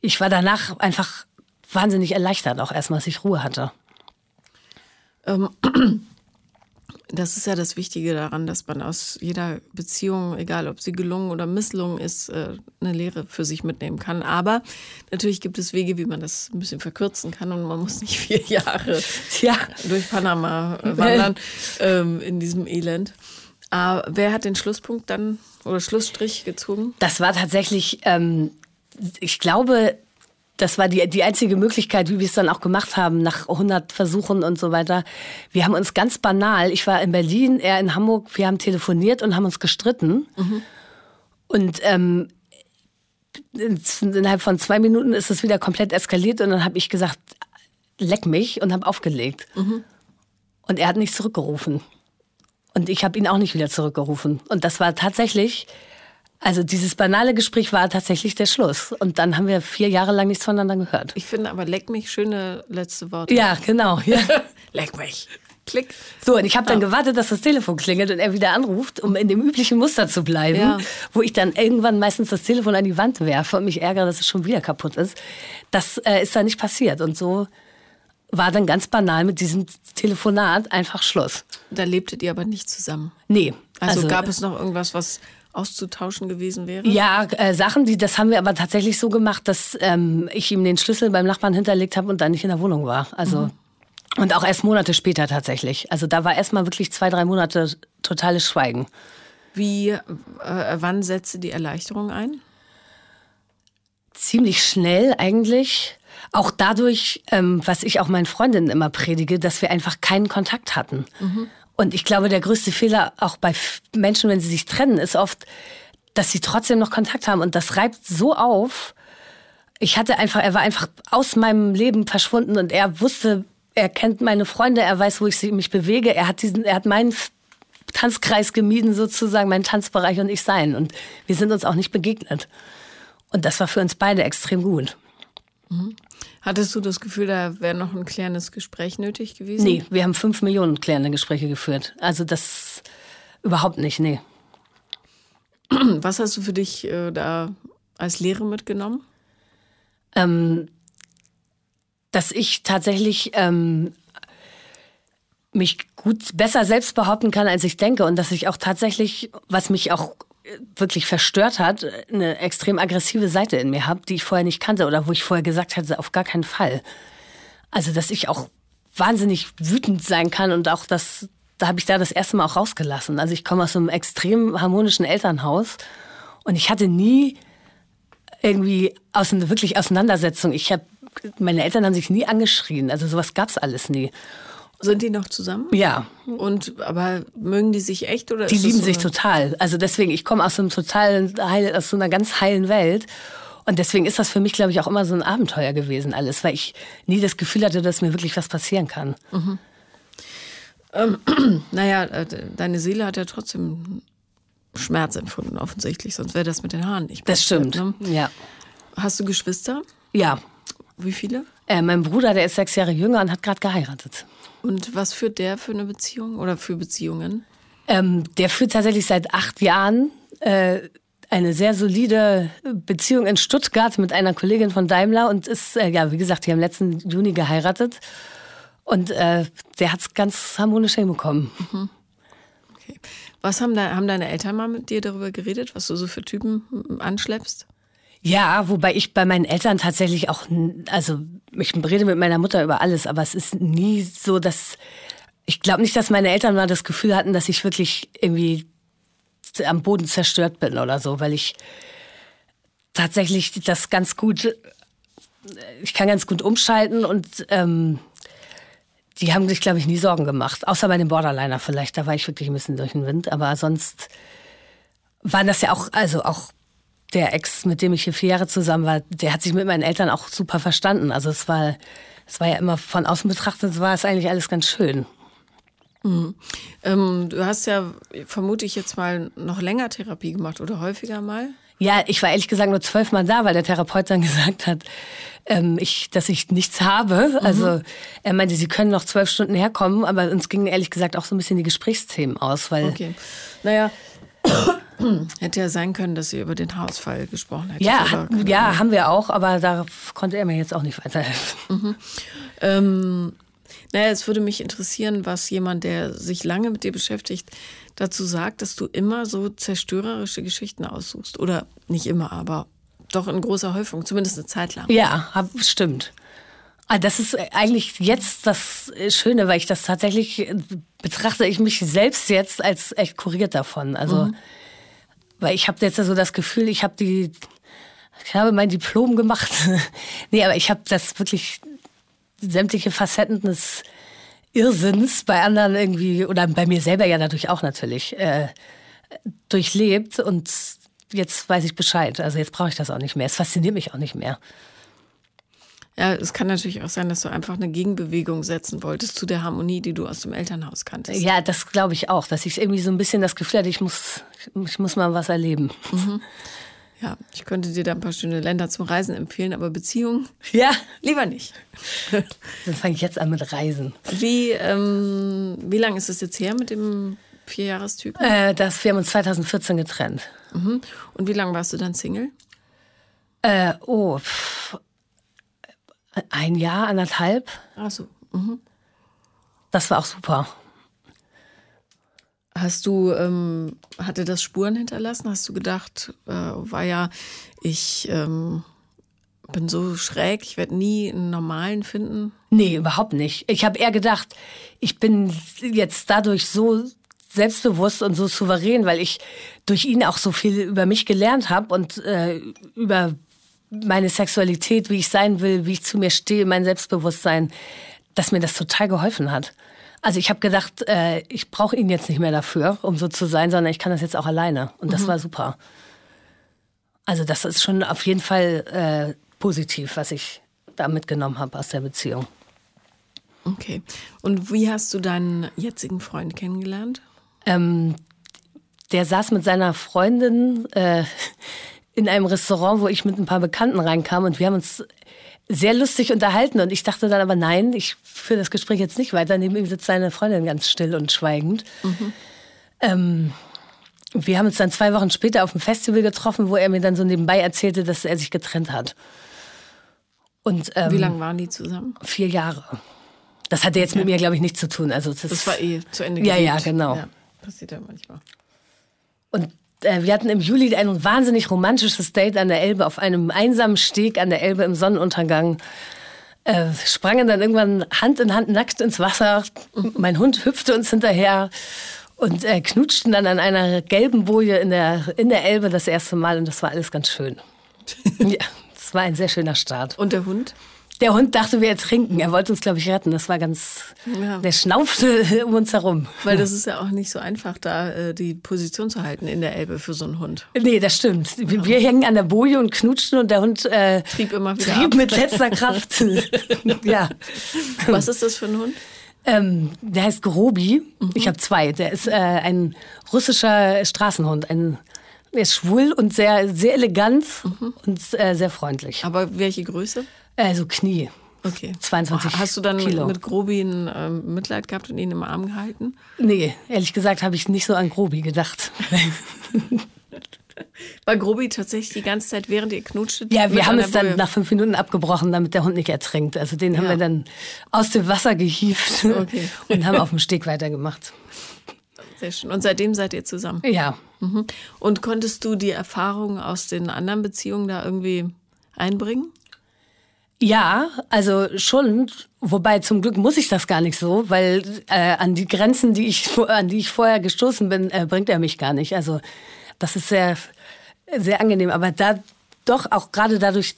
ich war danach einfach wahnsinnig erleichtert, auch erstmal, dass ich Ruhe hatte. Ähm. Das ist ja das Wichtige daran, dass man aus jeder Beziehung, egal ob sie gelungen oder misslungen ist, äh, eine Lehre für sich mitnehmen kann. Aber natürlich gibt es Wege, wie man das ein bisschen verkürzen kann und man muss nicht vier Jahre ja. durch Panama äh, wandern ähm, in diesem Elend. Aber wer hat den Schlusspunkt dann oder Schlussstrich gezogen? Das war tatsächlich, ähm, ich glaube, das war die, die einzige Möglichkeit, wie wir es dann auch gemacht haben, nach 100 Versuchen und so weiter. Wir haben uns ganz banal, ich war in Berlin, er in Hamburg, wir haben telefoniert und haben uns gestritten. Mhm. Und ähm, innerhalb von zwei Minuten ist es wieder komplett eskaliert und dann habe ich gesagt, leck mich und habe aufgelegt. Mhm. Und er hat nicht zurückgerufen. Und ich habe ihn auch nicht wieder zurückgerufen. Und das war tatsächlich also dieses banale Gespräch war tatsächlich der Schluss. Und dann haben wir vier Jahre lang nichts voneinander gehört. Ich finde aber leck mich schöne letzte Worte. Ja, genau. Ja. leck mich. Klick. So, und ich habe dann ah. gewartet, dass das Telefon klingelt und er wieder anruft, um in dem üblichen Muster zu bleiben, ja. wo ich dann irgendwann meistens das Telefon an die Wand werfe und mich ärgere, dass es schon wieder kaputt ist. Das äh, ist dann nicht passiert. Und so war dann ganz banal mit diesem Telefonat einfach Schluss. Da lebtet ihr aber nicht zusammen. Nee. Also, also gab es noch irgendwas, was auszutauschen gewesen wäre? Ja, äh, Sachen, die, das haben wir aber tatsächlich so gemacht, dass ähm, ich ihm den Schlüssel beim Nachbarn hinterlegt habe und dann nicht in der Wohnung war. Also mhm. und auch erst Monate später tatsächlich. Also da war erstmal wirklich zwei, drei Monate totales Schweigen. Wie, äh, wann setzte die Erleichterung ein? Ziemlich schnell eigentlich. Auch dadurch, ähm, was ich auch meinen Freundinnen immer predige, dass wir einfach keinen Kontakt hatten. Mhm. Und ich glaube, der größte Fehler auch bei Menschen, wenn sie sich trennen, ist oft, dass sie trotzdem noch Kontakt haben. Und das reibt so auf. Ich hatte einfach, er war einfach aus meinem Leben verschwunden und er wusste, er kennt meine Freunde, er weiß, wo ich mich bewege. Er hat diesen, er hat meinen Tanzkreis gemieden sozusagen, meinen Tanzbereich und ich sein. Und wir sind uns auch nicht begegnet. Und das war für uns beide extrem gut. Mhm. Hattest du das Gefühl, da wäre noch ein klärendes Gespräch nötig gewesen? Nee, wir haben fünf Millionen klärende Gespräche geführt. Also das überhaupt nicht, nee. Was hast du für dich äh, da als Lehre mitgenommen? Ähm, dass ich tatsächlich ähm, mich gut besser selbst behaupten kann, als ich denke und dass ich auch tatsächlich, was mich auch wirklich verstört hat, eine extrem aggressive Seite in mir habe, die ich vorher nicht kannte oder wo ich vorher gesagt hätte, auf gar keinen Fall. Also, dass ich auch wahnsinnig wütend sein kann und auch das, da habe ich da das erste Mal auch rausgelassen. Also ich komme aus einem extrem harmonischen Elternhaus und ich hatte nie irgendwie aus, wirklich Auseinandersetzung. Ich habe, meine Eltern haben sich nie angeschrien. Also sowas gab es alles nie. Sind die noch zusammen? Ja. Und aber mögen die sich echt oder? Die lieben so sich total. Also deswegen, ich komme aus einem totalen aus so einer ganz heilen Welt. Und deswegen ist das für mich, glaube ich, auch immer so ein Abenteuer gewesen, alles, weil ich nie das Gefühl hatte, dass mir wirklich was passieren kann. Mhm. Ähm, naja, äh, deine Seele hat ja trotzdem Schmerz empfunden, offensichtlich, sonst wäre das mit den Haaren nicht passiert. Das stimmt, ne? ja. Hast du Geschwister? Ja. Wie viele? Äh, mein Bruder, der ist sechs Jahre jünger und hat gerade geheiratet. Und was führt der für eine Beziehung oder für Beziehungen? Ähm, der führt tatsächlich seit acht Jahren äh, eine sehr solide Beziehung in Stuttgart mit einer Kollegin von Daimler und ist, äh, ja, wie gesagt, die haben letzten Juni geheiratet. Und äh, der hat es ganz harmonisch hinbekommen. Mhm. Okay. Was haben, da, haben deine Eltern mal mit dir darüber geredet, was du so für Typen anschleppst? Ja, wobei ich bei meinen Eltern tatsächlich auch, also ich rede mit meiner Mutter über alles, aber es ist nie so, dass ich glaube nicht, dass meine Eltern mal das Gefühl hatten, dass ich wirklich irgendwie am Boden zerstört bin oder so, weil ich tatsächlich das ganz gut, ich kann ganz gut umschalten und ähm, die haben sich, glaube ich, nie Sorgen gemacht. Außer bei dem Borderliner vielleicht, da war ich wirklich ein bisschen durch den Wind. Aber sonst waren das ja auch, also auch der Ex, mit dem ich hier vier Jahre zusammen war, der hat sich mit meinen Eltern auch super verstanden. Also es war, es war ja immer von außen betrachtet, war es eigentlich alles ganz schön. Mhm. Ähm, du hast ja, vermute ich jetzt mal, noch länger Therapie gemacht oder häufiger mal? Ja, ich war ehrlich gesagt nur zwölfmal da, weil der Therapeut dann gesagt hat, ähm, ich, dass ich nichts habe. Mhm. Also er meinte, sie können noch zwölf Stunden herkommen, aber uns gingen ehrlich gesagt auch so ein bisschen die Gesprächsthemen aus, weil. Okay. Naja. Hätte ja sein können, dass ihr über den Haarausfall gesprochen hättet. Ja, hat, ja, haben wir auch, aber da konnte er mir jetzt auch nicht weiterhelfen. Mhm. Ähm, naja, es würde mich interessieren, was jemand, der sich lange mit dir beschäftigt, dazu sagt, dass du immer so zerstörerische Geschichten aussuchst. Oder nicht immer, aber doch in großer Häufung, zumindest eine Zeit lang. Ja, hab, stimmt. Ah, das ist eigentlich jetzt das Schöne, weil ich das tatsächlich betrachte ich mich selbst jetzt als echt kuriert davon. Also, mhm. Weil ich habe jetzt so das Gefühl, ich habe die, ich habe mein Diplom gemacht. nee, aber ich habe das wirklich sämtliche Facetten des Irrsinns bei anderen irgendwie oder bei mir selber ja dadurch auch natürlich äh, durchlebt und jetzt weiß ich Bescheid. Also jetzt brauche ich das auch nicht mehr. Es fasziniert mich auch nicht mehr. Ja, es kann natürlich auch sein, dass du einfach eine Gegenbewegung setzen wolltest zu der Harmonie, die du aus dem Elternhaus kanntest. Ja, das glaube ich auch, dass ich irgendwie so ein bisschen das Gefühl hatte, ich muss, ich muss mal was erleben. Mhm. Ja, ich könnte dir da ein paar schöne Länder zum Reisen empfehlen, aber Beziehungen? Ja. Lieber nicht. Dann fange ich jetzt an mit Reisen. Wie, ähm, wie lange ist es jetzt her mit dem Vierjahrestypen? Äh, das, wir haben uns 2014 getrennt. Mhm. Und wie lange warst du dann Single? Äh, oh, pff, ein Jahr, anderthalb. Ach so. Mhm. Das war auch super. Hast du, ähm, hatte das Spuren hinterlassen? Hast du gedacht, äh, war ja, ich ähm, bin so schräg, ich werde nie einen normalen finden? Nee, überhaupt nicht. Ich habe eher gedacht, ich bin jetzt dadurch so selbstbewusst und so souverän, weil ich durch ihn auch so viel über mich gelernt habe und äh, über meine Sexualität, wie ich sein will, wie ich zu mir stehe, mein Selbstbewusstsein, dass mir das total geholfen hat. Also ich habe gedacht, äh, ich brauche ihn jetzt nicht mehr dafür, um so zu sein, sondern ich kann das jetzt auch alleine. Und das mhm. war super. Also das ist schon auf jeden Fall äh, positiv, was ich da mitgenommen habe aus der Beziehung. Okay. Und wie hast du deinen jetzigen Freund kennengelernt? Ähm, der saß mit seiner Freundin äh, in einem Restaurant, wo ich mit ein paar Bekannten reinkam und wir haben uns sehr lustig unterhalten und ich dachte dann aber nein, ich führe das Gespräch jetzt nicht weiter. Neben ihm sitzt seine Freundin ganz still und schweigend. Mhm. Ähm, wir haben uns dann zwei Wochen später auf dem Festival getroffen, wo er mir dann so nebenbei erzählte, dass er sich getrennt hat. Und, ähm, Wie lange waren die zusammen? Vier Jahre. Das hatte jetzt okay. mit mir, glaube ich, nichts zu tun. Also das, das war eh zu Ende gelebt. Ja, ja, genau. Ja, passiert ja manchmal. Und wir hatten im Juli ein wahnsinnig romantisches Date an der Elbe auf einem einsamen Steg an der Elbe im Sonnenuntergang. Äh, sprangen dann irgendwann Hand in Hand nackt ins Wasser. Mein Hund hüpfte uns hinterher und äh, knutschten dann an einer gelben Boje in der, in der Elbe das erste Mal und das war alles ganz schön. ja, es war ein sehr schöner Start. Und der Hund? Der Hund dachte, wir ertrinken. Er wollte uns, glaube ich, retten. Das war ganz. Ja. Der schnaufte um uns herum. Weil das ist ja auch nicht so einfach, da äh, die Position zu halten in der Elbe für so einen Hund. Nee, das stimmt. Wir, wir hängen an der Boje und knutschen und der Hund äh, trieb immer wieder. Trieb ab. mit letzter Kraft. ja. Was ist das für ein Hund? Ähm, der heißt Grobi. Mhm. Ich habe zwei. Der ist äh, ein russischer Straßenhund. Ein, er ist schwul und sehr, sehr elegant mhm. und äh, sehr freundlich. Aber welche Größe? Also Knie. Okay. 22 Hast du dann Kilo. mit Grobi ein ähm, Mitleid gehabt und ihn im Arm gehalten? Nee, ehrlich gesagt habe ich nicht so an Grobi gedacht. War Grobi tatsächlich die ganze Zeit, während ihr knutschtet? Ja, wir haben es dann nach fünf Minuten abgebrochen, damit der Hund nicht ertrinkt. Also den haben Ja. wir dann aus dem Wasser gehievt Okay. und haben auf dem Steg weitergemacht. Sehr schön. Und seitdem seid ihr zusammen. Ja. Mhm. Und konntest du die Erfahrungen aus den anderen Beziehungen da irgendwie einbringen? Ja, also schon. Wobei zum Glück muss ich das gar nicht so, weil äh, an die Grenzen, die ich an die ich vorher gestoßen bin, äh, bringt er mich gar nicht. Also das ist sehr sehr angenehm. Aber da doch auch gerade dadurch,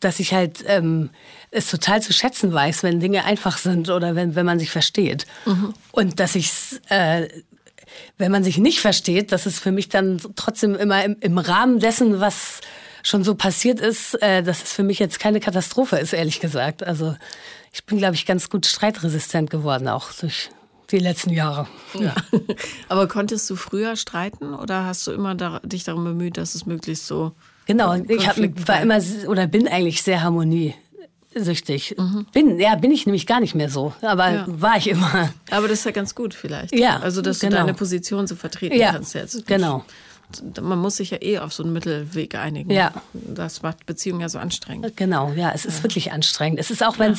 dass ich halt ähm, es total zu schätzen weiß, wenn Dinge einfach sind oder wenn wenn man sich versteht und dass ich äh, wenn man sich nicht versteht, dass es für mich dann trotzdem immer im, im Rahmen dessen, was schon so passiert ist, äh, dass es für mich jetzt keine Katastrophe ist, ehrlich gesagt. Also ich bin, glaube ich, ganz gut streitresistent geworden, auch durch die letzten Jahre. Ja. Aber konntest du früher streiten oder hast du immer da, dich darum bemüht, dass es möglichst so. Genau, ich hab, war immer oder bin eigentlich sehr harmoniesüchtig. Bin, ja, bin ich nämlich gar nicht mehr so, aber Ja. war ich immer. Aber das ist ja ganz gut vielleicht. Ja, Also, dass genau. du deine Position so vertreten Ja, kannst jetzt. genau. Man muss sich ja eh auf so einen Mittelweg einigen. Ja. Das macht Beziehungen ja so anstrengend. Genau, ja, es ist wirklich anstrengend. Es ist auch, wenn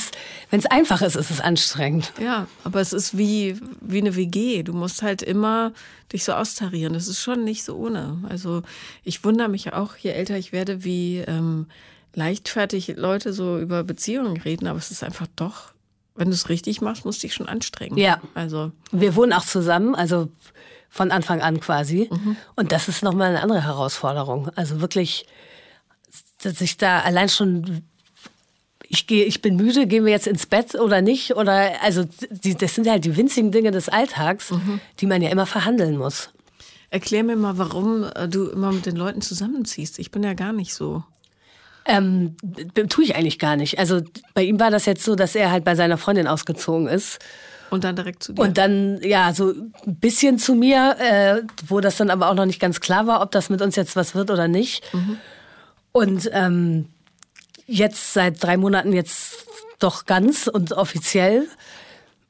es einfach ist, ist es anstrengend. Ja, aber es ist wie, wie eine WG. Du musst halt immer dich so austarieren. Das ist schon nicht so ohne. Also ich wundere mich auch, je älter ich werde, wie ähm, leichtfertig Leute so über Beziehungen reden. Aber es ist einfach doch, wenn du es richtig machst, musst du dich schon anstrengen. Ja. Also Wir wohnen auch zusammen, also von Anfang an quasi. Und das ist nochmal eine andere Herausforderung. Also wirklich, dass ich da allein schon, ich gehe, ich bin müde, gehen wir jetzt ins Bett oder nicht? Oder also die, das sind halt die winzigen Dinge des Alltags, die man ja immer verhandeln muss. erklär mir mal, warum äh, du immer mit den Leuten zusammenziehst. Ich bin ja gar nicht so. Ähm, tue ich eigentlich gar nicht. Also bei ihm war das jetzt so, dass er halt bei seiner Freundin ausgezogen ist. Und dann direkt zu dir. Und dann, ja, so ein bisschen zu mir, äh, wo das dann aber auch noch nicht ganz klar war, ob das mit uns jetzt was wird oder nicht. Und ähm, jetzt seit drei Monaten jetzt doch ganz und offiziell.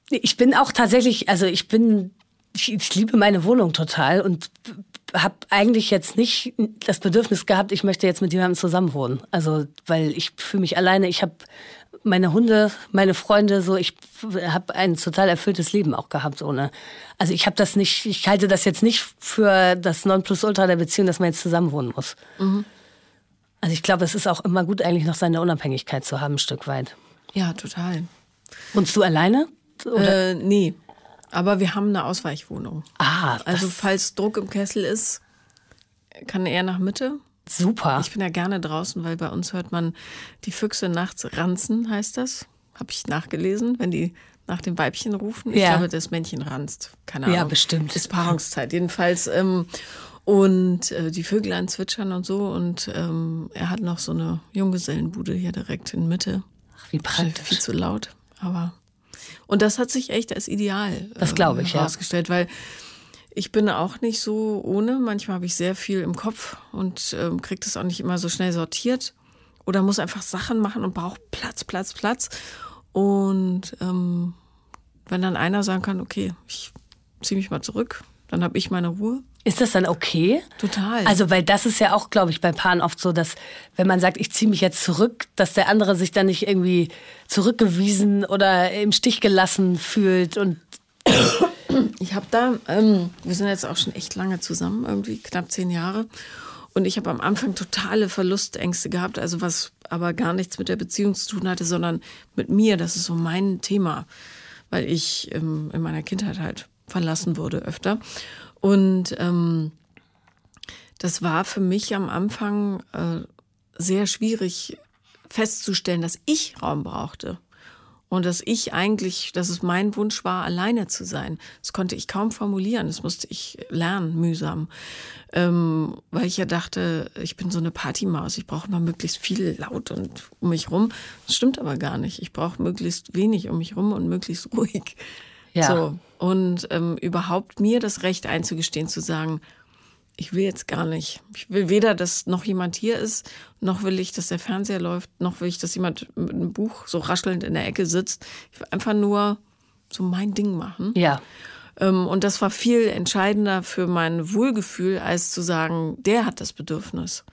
Ich bin auch tatsächlich, also ich bin, ich, ich liebe meine Wohnung total und habe eigentlich jetzt nicht das Bedürfnis gehabt, ich möchte jetzt mit jemandem zusammenwohnen. Also, weil ich fühle mich alleine, ich habe meine Hunde, meine Freunde, so ich habe ein total erfülltes Leben auch gehabt ohne. Also ich habe das nicht, ich halte das jetzt nicht für das Nonplusultra der Beziehung, dass man jetzt zusammenwohnen muss. Also ich glaube, es ist auch immer gut, eigentlich noch seine Unabhängigkeit zu haben, ein Stück weit. ja, total. Wohnst du alleine? Oder? Äh, nee. Aber wir haben eine Ausweichwohnung. ah, Also falls Druck im Kessel ist, kann er nach Mitte. Super. Ich bin ja gerne draußen, weil bei uns hört man die Füchse nachts ranzen, heißt das. Habe ich nachgelesen, wenn die nach dem Weibchen rufen. Ich Ja. glaube, das Männchen ranzt. Keine Ahnung. Ja, bestimmt. Ist Paarungszeit. Jedenfalls. Ähm, und äh, die Vögelein zwitschern und so. Und ähm, er hat noch so eine Junggesellenbude hier direkt in Mitte. Wie Viel praktisch. zu laut, aber. Und das hat sich echt als ideal Das glaube ich, ja. herausgestellt, weil ich bin auch nicht so ohne. Manchmal habe ich sehr viel im Kopf und ähm, kriege das auch nicht immer so schnell sortiert. Oder muss einfach Sachen machen und brauche Platz, Platz, Platz. Und ähm, wenn dann einer sagen kann, okay, ich ziehe mich mal zurück, dann habe ich meine Ruhe. Ist das dann okay? Total. Also, weil das ist ja auch, glaube ich, bei Paaren oft so, dass wenn man sagt, ich ziehe mich jetzt zurück, dass der andere sich dann nicht irgendwie zurückgewiesen oder im Stich gelassen fühlt und Ich habe da, ähm, wir sind jetzt auch schon echt lange zusammen, irgendwie knapp zehn Jahre. Und ich habe am Anfang totale Verlustängste gehabt, also was aber gar nichts mit der Beziehung zu tun hatte, sondern mit mir. Das ist so mein Thema, weil ich ähm, in meiner Kindheit halt verlassen wurde öfter. Und ähm, das war für mich am Anfang äh, sehr schwierig festzustellen, dass ich Raum brauchte. Und dass ich eigentlich, dass es mein Wunsch war, alleine zu sein. Das konnte ich kaum formulieren. Das musste ich lernen, mühsam. Ähm, weil ich ja dachte, ich bin so eine Partymaus. Ich brauche immer möglichst viel laut und um mich rum. Das stimmt aber gar nicht. Ich brauche möglichst wenig um mich rum und möglichst ruhig. Ja. So. Und ähm, überhaupt mir das Recht einzugestehen, zu sagen, ich will jetzt gar nicht. Ich will weder, dass noch jemand hier ist, noch will ich, dass der Fernseher läuft, noch will ich, dass jemand mit einem Buch so raschelnd in der Ecke sitzt. Ich will einfach nur so mein Ding machen. ja. Ähm, und das war viel entscheidender für mein Wohlgefühl, als zu sagen, der hat das Bedürfnis,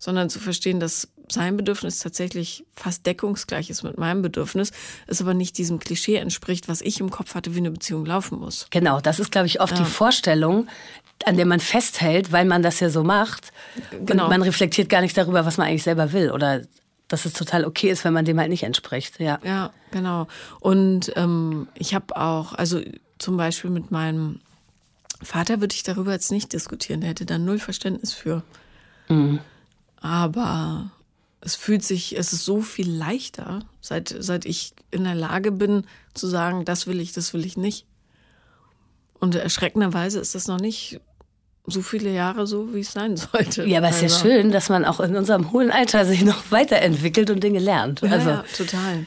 sondern zu verstehen, dass sein Bedürfnis tatsächlich fast deckungsgleich ist mit meinem Bedürfnis, es aber nicht diesem Klischee entspricht, was ich im Kopf hatte, wie eine Beziehung laufen muss. Genau, das ist, glaube ich, oft ja. die Vorstellung, an der man festhält, weil man das ja so macht. Genau. Und man reflektiert gar nicht darüber, was man eigentlich selber will oder dass es total okay ist, wenn man dem halt nicht entspricht. Ja, ja genau. Und ähm, ich habe auch, also zum Beispiel mit meinem Vater würde ich darüber jetzt nicht diskutieren. Der hätte da null Verständnis für. Mhm. Aber es fühlt sich, es ist so viel leichter, seit, seit ich in der Lage bin zu sagen, das will ich, das will ich nicht. Und erschreckenderweise ist das noch nicht so viele Jahre so, wie es sein sollte. Ja, aber es ist ja also schön, dass man auch in unserem hohen Alter sich noch weiterentwickelt und Dinge lernt. Also. Ja, ja, total.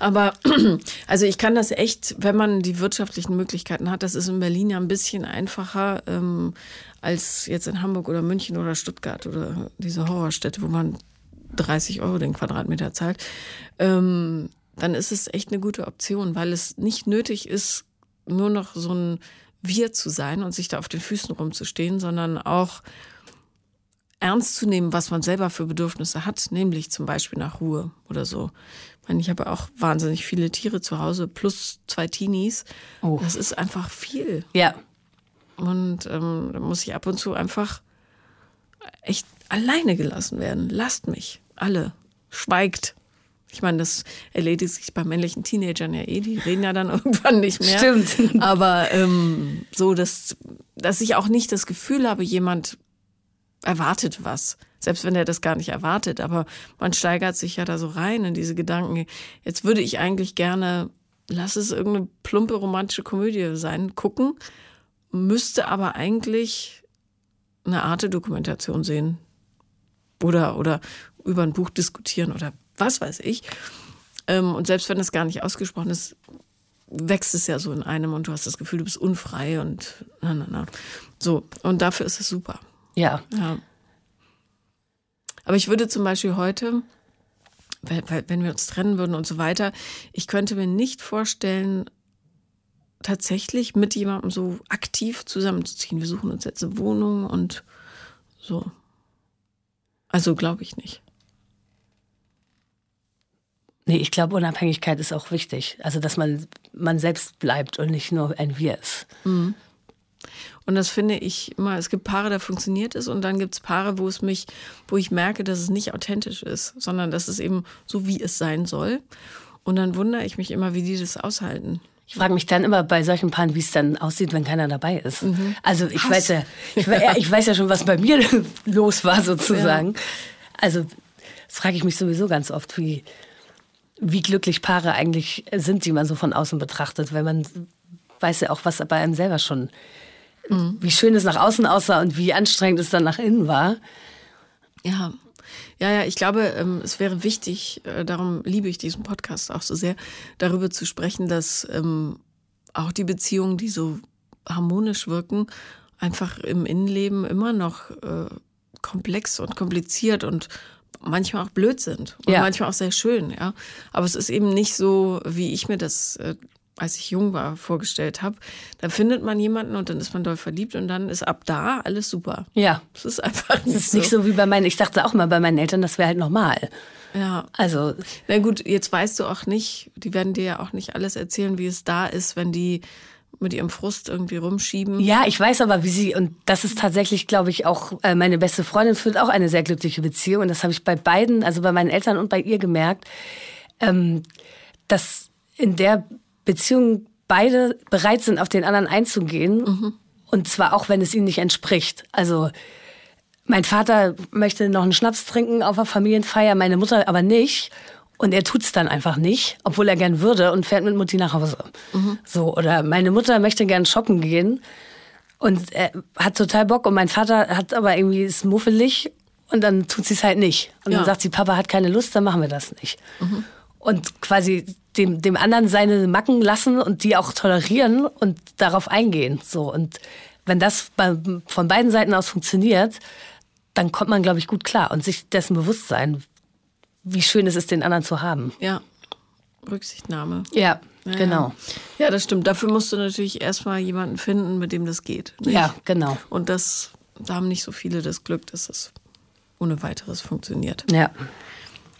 Aber also ich kann das echt, wenn man die wirtschaftlichen Möglichkeiten hat, das ist in Berlin ja ein bisschen einfacher ähm, als jetzt in Hamburg oder München oder Stuttgart oder diese Horrorstädte, wo man 30 Euro den Quadratmeter zahlt. Ähm, dann ist es echt eine gute Option, weil es nicht nötig ist, nur noch so ein Wir zu sein und sich da auf den Füßen rumzustehen, sondern auch ernst zu nehmen, was man selber für Bedürfnisse hat, nämlich zum Beispiel nach Ruhe oder so. Ich, meine, ich habe auch wahnsinnig viele Tiere zu Hause, plus zwei Teenies. Oh. Das ist einfach viel. Ja. Und ähm, da muss ich ab und zu einfach echt alleine gelassen werden. Lasst mich. Alle. Schweigt. Ich meine, das erledigt sich bei männlichen Teenagern ja eh, die reden ja dann irgendwann nicht mehr. Stimmt. Aber ähm, so, dass, dass ich auch nicht das Gefühl habe, jemand erwartet was. Selbst wenn er das gar nicht erwartet. Aber man steigert sich ja da so rein in diese Gedanken. Jetzt würde ich eigentlich gerne, lass es irgendeine plumpe romantische Komödie sein, gucken, müsste aber eigentlich eine Art Dokumentation sehen. Oder, oder über ein Buch diskutieren oder was weiß ich. Ähm, und selbst wenn das gar nicht ausgesprochen ist, wächst es ja so in einem und du hast das Gefühl, du bist unfrei und na, na, na. So, und dafür ist es super. Ja. ja. Aber ich würde zum Beispiel heute, wenn wir uns trennen würden und so weiter, ich könnte mir nicht vorstellen, tatsächlich mit jemandem so aktiv zusammenzuziehen. Wir suchen uns jetzt eine Wohnung und so. Also glaube ich nicht. Nee, ich glaube, Unabhängigkeit ist auch wichtig. Also, dass man man selbst bleibt und nicht nur ein Wir ist. Mhm. Und das finde ich immer, es gibt Paare, da funktioniert es und dann gibt es Paare, wo es mich, wo ich merke, dass es nicht authentisch ist, sondern dass es eben so, wie es sein soll. Und dann wundere ich mich immer, wie die das aushalten. Ich frage mich dann immer bei solchen Paaren, wie es dann aussieht, wenn keiner dabei ist. Mhm. Also ich Hass. weiß ja, ich, ich, weiß ja schon, was bei mir los war sozusagen. Ja. Also das frage ich mich sowieso ganz oft, wie, wie glücklich Paare eigentlich sind, die man so von außen betrachtet, weil man weiß ja auch, was bei einem selber schon mhm. wie schön es nach außen aussah und wie anstrengend es dann nach innen war. Ja. Ja, ja, ich glaube, ähm, es wäre wichtig, äh, darum liebe ich diesen Podcast auch so sehr, darüber zu sprechen, dass ähm, auch die Beziehungen, die so harmonisch wirken, einfach im Innenleben immer noch äh, komplex und kompliziert und manchmal auch blöd sind und ja. manchmal auch sehr schön, ja. Aber es ist eben nicht so, wie ich mir das äh, als ich jung war, vorgestellt habe. Da findet man jemanden und dann ist man doll verliebt und dann ist ab da alles super. Ja. Es ist einfach nicht, das ist so. nicht so wie bei meinen, ich dachte auch mal bei meinen Eltern, das wäre halt normal. Ja. Also. Na gut, jetzt weißt du auch nicht, die werden dir ja auch nicht alles erzählen, wie es da ist, wenn die mit ihrem Frust irgendwie rumschieben. Ja, ich weiß aber, wie sie, und das ist tatsächlich, glaube ich, auch äh, meine beste Freundin führt auch eine sehr glückliche Beziehung. Und das habe ich bei beiden, also bei meinen Eltern und bei ihr gemerkt, ähm, dass in der Beziehungen beide bereit sind, auf den anderen einzugehen. Mhm. Und zwar auch, wenn es ihnen nicht entspricht. Also mein Vater möchte noch einen Schnaps trinken auf der Familienfeier, meine Mutter aber nicht. Und er tut's dann einfach nicht, obwohl er gern würde und fährt mit Mutti nach Hause. Mhm. So, oder meine Mutter möchte gern shoppen gehen und er hat total Bock und mein Vater hat aber irgendwie ist muffelig und dann tut sie es halt nicht. Und ja. dann sagt sie, Papa hat keine Lust, dann machen wir das nicht. Mhm. Und quasi dem, dem anderen seine Macken lassen und die auch tolerieren und darauf eingehen. So. Und wenn das bei, von beiden Seiten aus funktioniert, dann kommt man, glaube ich, gut klar und sich dessen bewusst sein, wie schön es ist, den anderen zu haben. Ja, Rücksichtnahme. Ja. Ja, Genau. Ja, das stimmt. Dafür musst du natürlich erstmal jemanden finden, mit dem das geht. nicht? Ja, genau. Und das, da haben nicht so viele das Glück, dass das ohne weiteres funktioniert. Ja.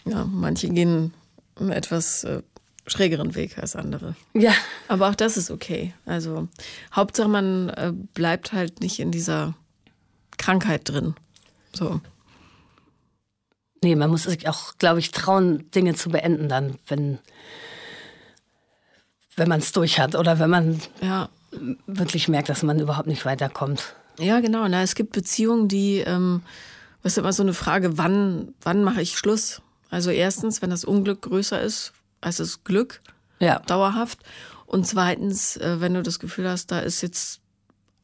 Ja, manche gehen einen etwas äh, schrägeren Weg als andere. Ja. Aber auch das ist okay. Also Hauptsache man äh, bleibt halt nicht in dieser Krankheit drin. So. Nee, man muss sich auch, glaube ich, trauen, Dinge zu beenden dann, wenn, wenn man es durch hat oder wenn man Ja. wirklich merkt, dass man überhaupt nicht weiterkommt. Ja, genau. Na, es gibt Beziehungen, die, ähm, was ist immer so eine Frage, wann, wann mache ich Schluss? Also erstens, wenn das Unglück größer ist als das Glück, Ja. dauerhaft. Und zweitens, äh, wenn du das Gefühl hast, da ist jetzt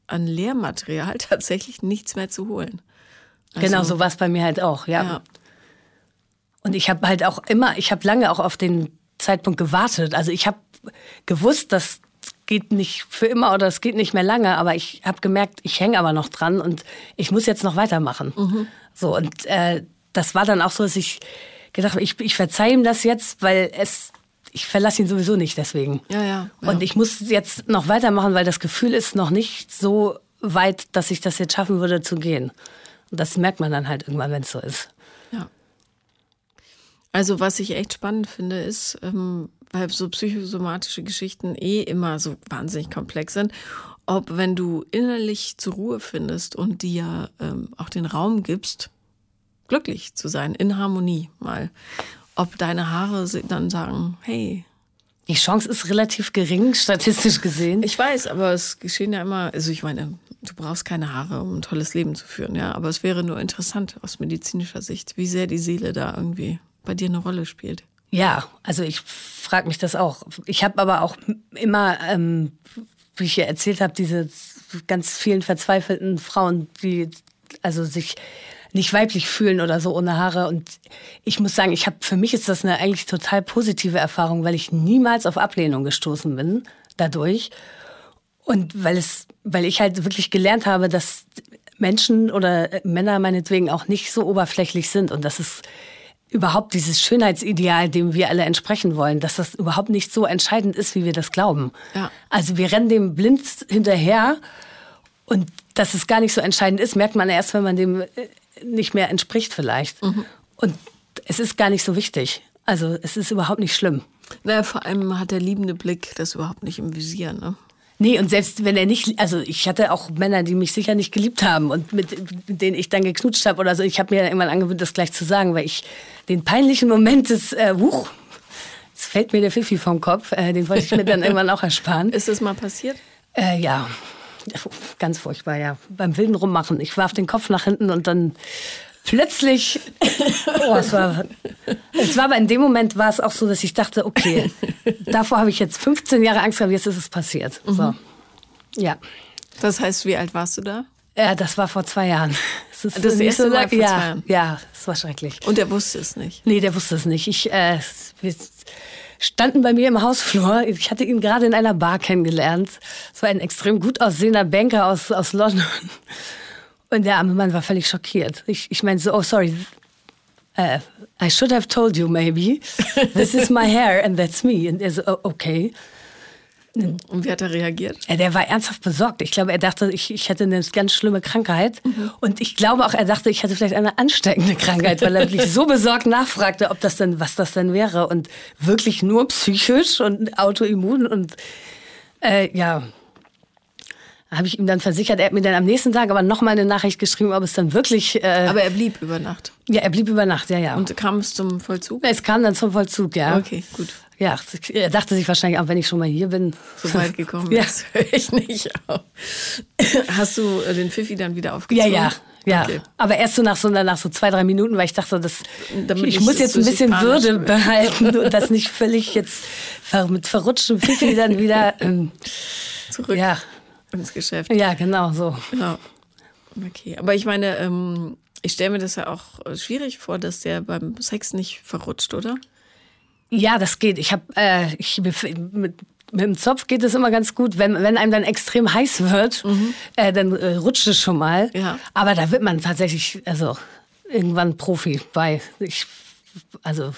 an Lehrmaterial tatsächlich nichts mehr zu holen. Also, genau, so war es bei mir halt auch, ja. Ja. Und ich habe halt auch immer, ich habe lange auch auf den Zeitpunkt gewartet. Also ich habe gewusst, das geht nicht für immer oder es geht nicht mehr lange, aber ich habe gemerkt, ich hänge aber noch dran und ich muss jetzt noch weitermachen. So, und äh, das war dann auch so, dass ich gedacht habe, ich, ich verzeihe ihm das jetzt, weil es, ich verlasse ihn sowieso nicht deswegen. Ja, ja. ja. Und ich muss jetzt noch weitermachen, weil das Gefühl ist noch nicht so weit, dass ich das jetzt schaffen würde zu gehen. Und das merkt man dann halt irgendwann, wenn es so ist. Ja. Also was ich echt spannend finde, ist, ähm, weil so psychosomatische Geschichten eh immer so wahnsinnig komplex sind, ob wenn du innerlich zur Ruhe findest und dir ähm, auch den Raum gibst, glücklich zu sein, in Harmonie mal, ob deine Haare dann sagen, hey, Die Chance ist relativ gering, statistisch gesehen. ich weiß, aber es geschehen ja immer, also ich meine, du brauchst keine Haare, um ein tolles Leben zu führen, ja, aber es wäre nur interessant aus medizinischer Sicht, wie sehr die Seele da irgendwie bei dir eine Rolle spielt. Ja, also ich frage mich das auch. Ich habe aber auch immer, ähm, wie ich ja erzählt habe, diese ganz vielen verzweifelten Frauen, die also sich nicht weiblich fühlen oder so ohne Haare. Und ich muss sagen, ich habe für mich ist das eine eigentlich total positive Erfahrung, weil ich niemals auf Ablehnung gestoßen bin dadurch. Und weil es, weil ich halt wirklich gelernt habe, dass Menschen oder Männer meinetwegen auch nicht so oberflächlich sind und dass es überhaupt dieses Schönheitsideal, dem wir alle entsprechen wollen, dass das überhaupt nicht so entscheidend ist, wie wir das glauben. Ja. Also wir rennen dem blind hinterher und dass es gar nicht so entscheidend ist, merkt man erst, wenn man dem äh, nicht mehr entspricht vielleicht. Und es ist gar nicht so wichtig. Also es ist überhaupt nicht schlimm. Naja, vor allem hat der liebende Blick das überhaupt nicht im Visier, ne? Nee, und selbst wenn er nicht, also ich hatte auch Männer, die mich sicher nicht geliebt haben und mit, mit denen ich dann geknutscht habe oder so. Ich habe mir irgendwann angewöhnt, das gleich zu sagen, weil ich den peinlichen Moment des, äh, huch, jetzt fällt mir der Pfiffi vom Kopf, äh, den wollte ich mir dann irgendwann auch ersparen. Ist das mal passiert? Äh, ja, ganz furchtbar, ja. Beim wilden Rummachen. Ich warf den Kopf nach hinten und dann plötzlich, oh, es war, es war aber in dem Moment war es auch so, dass ich dachte, okay, davor habe ich jetzt 15 Jahre Angst gehabt, jetzt ist es passiert. So. Ja. Das heißt, wie alt warst du da? Ja, das war vor zwei Jahren. Das nicht erste Mal lang- vor ja, zwei Jahren? Ja, es war schrecklich. Und er wusste es nicht. Nee, der wusste es nicht. Ich, äh, standen bei mir im Hausflur. Ich hatte ihn gerade in einer Bar kennengelernt. Es war ein extrem gut aussehender Banker aus, aus London. Und der arme Mann war völlig schockiert. Ich, ich meinte so, oh, sorry. Uh, I should have told you maybe. This is my hair and that's me. Und er so, oh, okay. Und wie hat er reagiert? Ja, der war ernsthaft besorgt. Ich glaube, er dachte, ich, ich hätte eine ganz schlimme Krankheit. Und ich glaube auch, er dachte, ich hätte vielleicht eine ansteckende Krankheit, weil er wirklich so besorgt nachfragte, ob das denn, was das denn wäre. Und wirklich nur psychisch und autoimmun. Und äh, ja, habe ich ihm dann versichert. Er hat mir dann am nächsten Tag aber nochmal eine Nachricht geschrieben, ob es dann wirklich. Äh, Aber er blieb über Nacht. ja, er blieb über Nacht, ja, ja. Und kam es zum Vollzug? es kam dann zum Vollzug, ja. Okay, gut. Ja, er dachte sich wahrscheinlich auch, wenn ich schon mal hier bin. So weit gekommen Ja. ist, höre ich nicht auf. Hast du äh, den Pfiffi dann wieder Ja, aufgezogen? ja, ja. Okay. Aber erst so nach so, nach so zwei, drei Minuten, weil ich dachte, das, Damit ich muss jetzt ein bisschen Würde behalten und das nicht völlig jetzt mit verrutschtem Fifi dann wieder. Ähm, Zurück ja, ins Geschäft. ja, genau so. Ja. Okay, aber ich meine, ähm, ich stelle mir das ja auch äh, schwierig vor, dass der beim Sex nicht verrutscht, oder? Ja, das geht. Ich habe, äh, ich, mit, mit dem Zopf geht es immer ganz gut. Wenn, wenn einem dann extrem heiß wird, äh, dann äh, rutscht es schon mal. Ja. Aber da wird man tatsächlich, also irgendwann Profi bei. Ich, also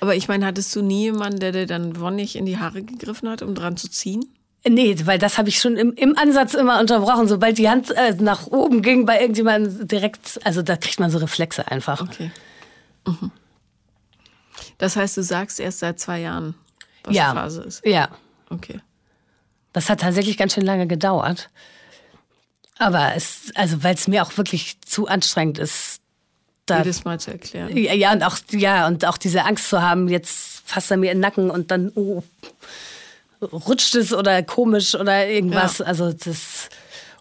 Aber ich meine, hattest du nie jemanden, der dir dann wonnig in die Haare gegriffen hat, um dran zu ziehen? Nee, weil das habe ich schon im, im Ansatz immer unterbrochen. Sobald die Hand äh, nach oben ging bei irgendjemandem direkt, also da kriegt man so Reflexe einfach. Okay. Mhm. Das heißt, du sagst erst seit zwei Jahren, was ja. Phase ist. Ja. Okay. Das hat tatsächlich ganz schön lange gedauert. Aber es, also weil es mir auch wirklich zu anstrengend ist, da, Jedes Mal zu erklären. ja, ja, und auch, ja, und auch diese Angst zu haben, jetzt fasst er mir in den Nacken und dann, oh, rutscht es oder komisch oder irgendwas. Ja. Also das,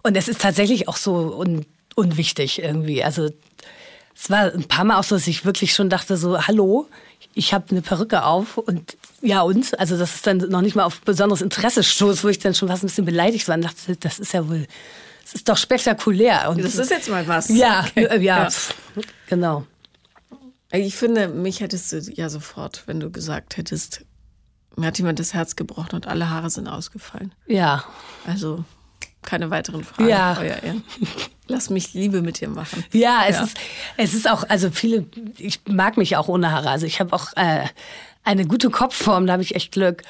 und es ist tatsächlich auch so un, unwichtig irgendwie. Also es war ein paar Mal auch so, dass ich wirklich schon dachte so, hallo, ich habe eine Perücke auf und ja und? Also das ist dann noch nicht mal auf besonderes Interesse stoß, wo ich dann schon fast ein bisschen beleidigt war und dachte, das ist ja wohl, das ist doch spektakulär. Und Das ist jetzt mal was. ja, Okay. äh, ja, Ja. genau. Ich finde, mich hättest du ja sofort, wenn du gesagt hättest, mir hat jemand das Herz gebrochen und alle Haare sind ausgefallen. Ja, Also keine weiteren Fragen. Ja. Euer Ehren. Lass mich Liebe mit dir machen. Ja, es, Ja. Ist, es ist auch, also viele, ich mag mich auch ohne Haare. Also ich habe auch äh, eine gute Kopfform, da habe ich echt Glück.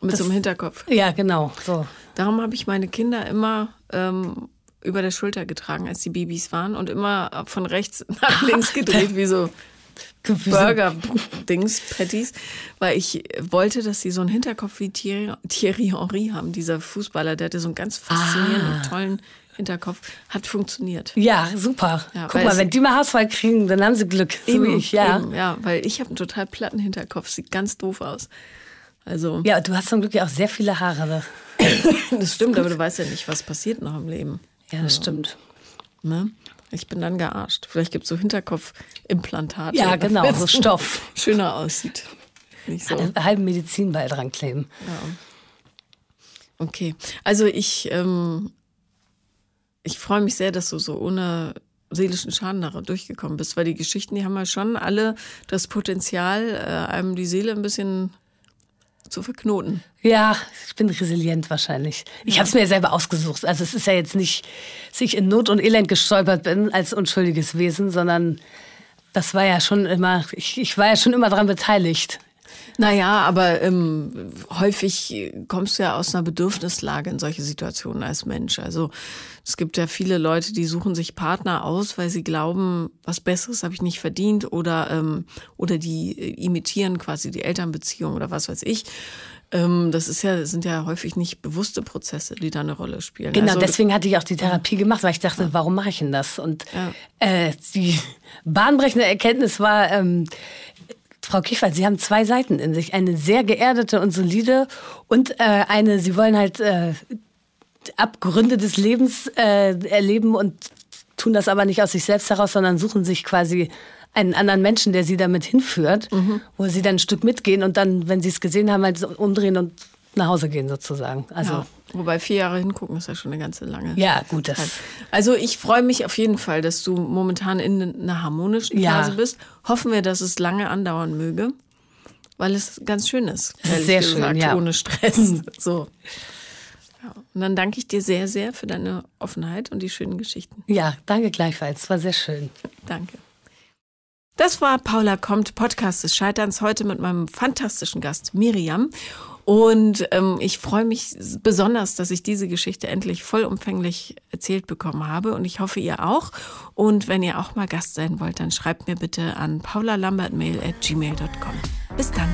Mit so einem Hinterkopf. Ja, genau. So. Darum habe ich meine Kinder immer ähm, über der Schulter getragen, als die Babys waren und immer von rechts nach links gedreht, wie so Burger-Dings, Patties, weil ich wollte, dass sie so einen Hinterkopf wie Thierry, Thierry Henry haben, dieser Fußballer, der hatte so einen ganz faszinierenden, tollen Hinterkopf. Hat funktioniert. Ja, super. Ja, Guck mal, wenn die mal Haarausfall kriegen, dann haben sie Glück. So ich, ja. eben, ja, weil ich habe einen total platten Hinterkopf, sieht ganz doof aus. Also, Ja, du hast zum Glück ja auch sehr viele Haare. das stimmt, aber du weißt ja nicht, was passiert noch im Leben. Ja, das stimmt. Ne? Ich bin dann gearscht. Vielleicht gibt es so Hinterkopfimplantate. Ja, genau, so Stoff. Schöner aussieht. Nicht so. Einen halben Medizinball dran kleben. Okay. Also ich, ähm, ich freue mich sehr, dass du so ohne seelischen Schaden da durchgekommen bist, weil die Geschichten, die haben ja schon alle das Potenzial, äh, einem die Seele ein bisschen zu verknoten. Ja, ich bin resilient wahrscheinlich. Ich habe es mir selber ausgesucht. Also es ist ja jetzt nicht, dass ich in Not und Elend gestolpert bin als unschuldiges Wesen, sondern das war ja schon immer, ich, ich war ja schon immer daran beteiligt. Naja, aber ähm, häufig kommst du ja aus einer Bedürfnislage in solche Situationen als Mensch. Also es gibt ja viele Leute, die suchen sich Partner aus, weil sie glauben, was Besseres habe ich nicht verdient oder, ähm, oder die äh, imitieren quasi die Elternbeziehung oder was weiß ich. Ähm, das ist ja, sind ja häufig nicht bewusste Prozesse, die da eine Rolle spielen. Genau, also, deswegen hatte ich auch die Therapie gemacht, weil ich dachte, warum mache ich denn das? Und Ja. äh, die bahnbrechende Erkenntnis war, ähm, Frau Kiefert, Sie haben zwei Seiten in sich. Eine sehr geerdete und solide und äh, eine, Sie wollen halt äh, Abgründe des Lebens äh, erleben und tun das aber nicht aus sich selbst heraus, sondern suchen sich quasi einen anderen Menschen, der sie damit hinführt, wo sie dann ein Stück mitgehen und dann, wenn sie es gesehen haben, halt so umdrehen und nach Hause gehen sozusagen. Also ja. Wobei vier Jahre hingucken ist ja schon eine ganze lange ja, gut, das. Also ich freue mich auf jeden Fall, dass du momentan in einer harmonischen Ja. Phase bist. Hoffen wir, dass es lange andauern möge, weil es ganz schön ist. Ist sehr gesagt, schön, ja. Ohne Stress. So. Ja. Und dann danke ich dir sehr, sehr für deine Offenheit und die schönen Geschichten. Ja, danke gleichfalls. Es war sehr schön. Danke. Das war Paula kommt, Podcast des Scheiterns, heute mit meinem fantastischen Gast Miriam. Und ähm, ich freue mich besonders, dass ich diese Geschichte endlich vollumfänglich erzählt bekommen habe. Und ich hoffe, ihr auch. Und wenn ihr auch mal Gast sein wollt, dann schreibt mir bitte an paulalambertmail at gmail.com. Bis dann.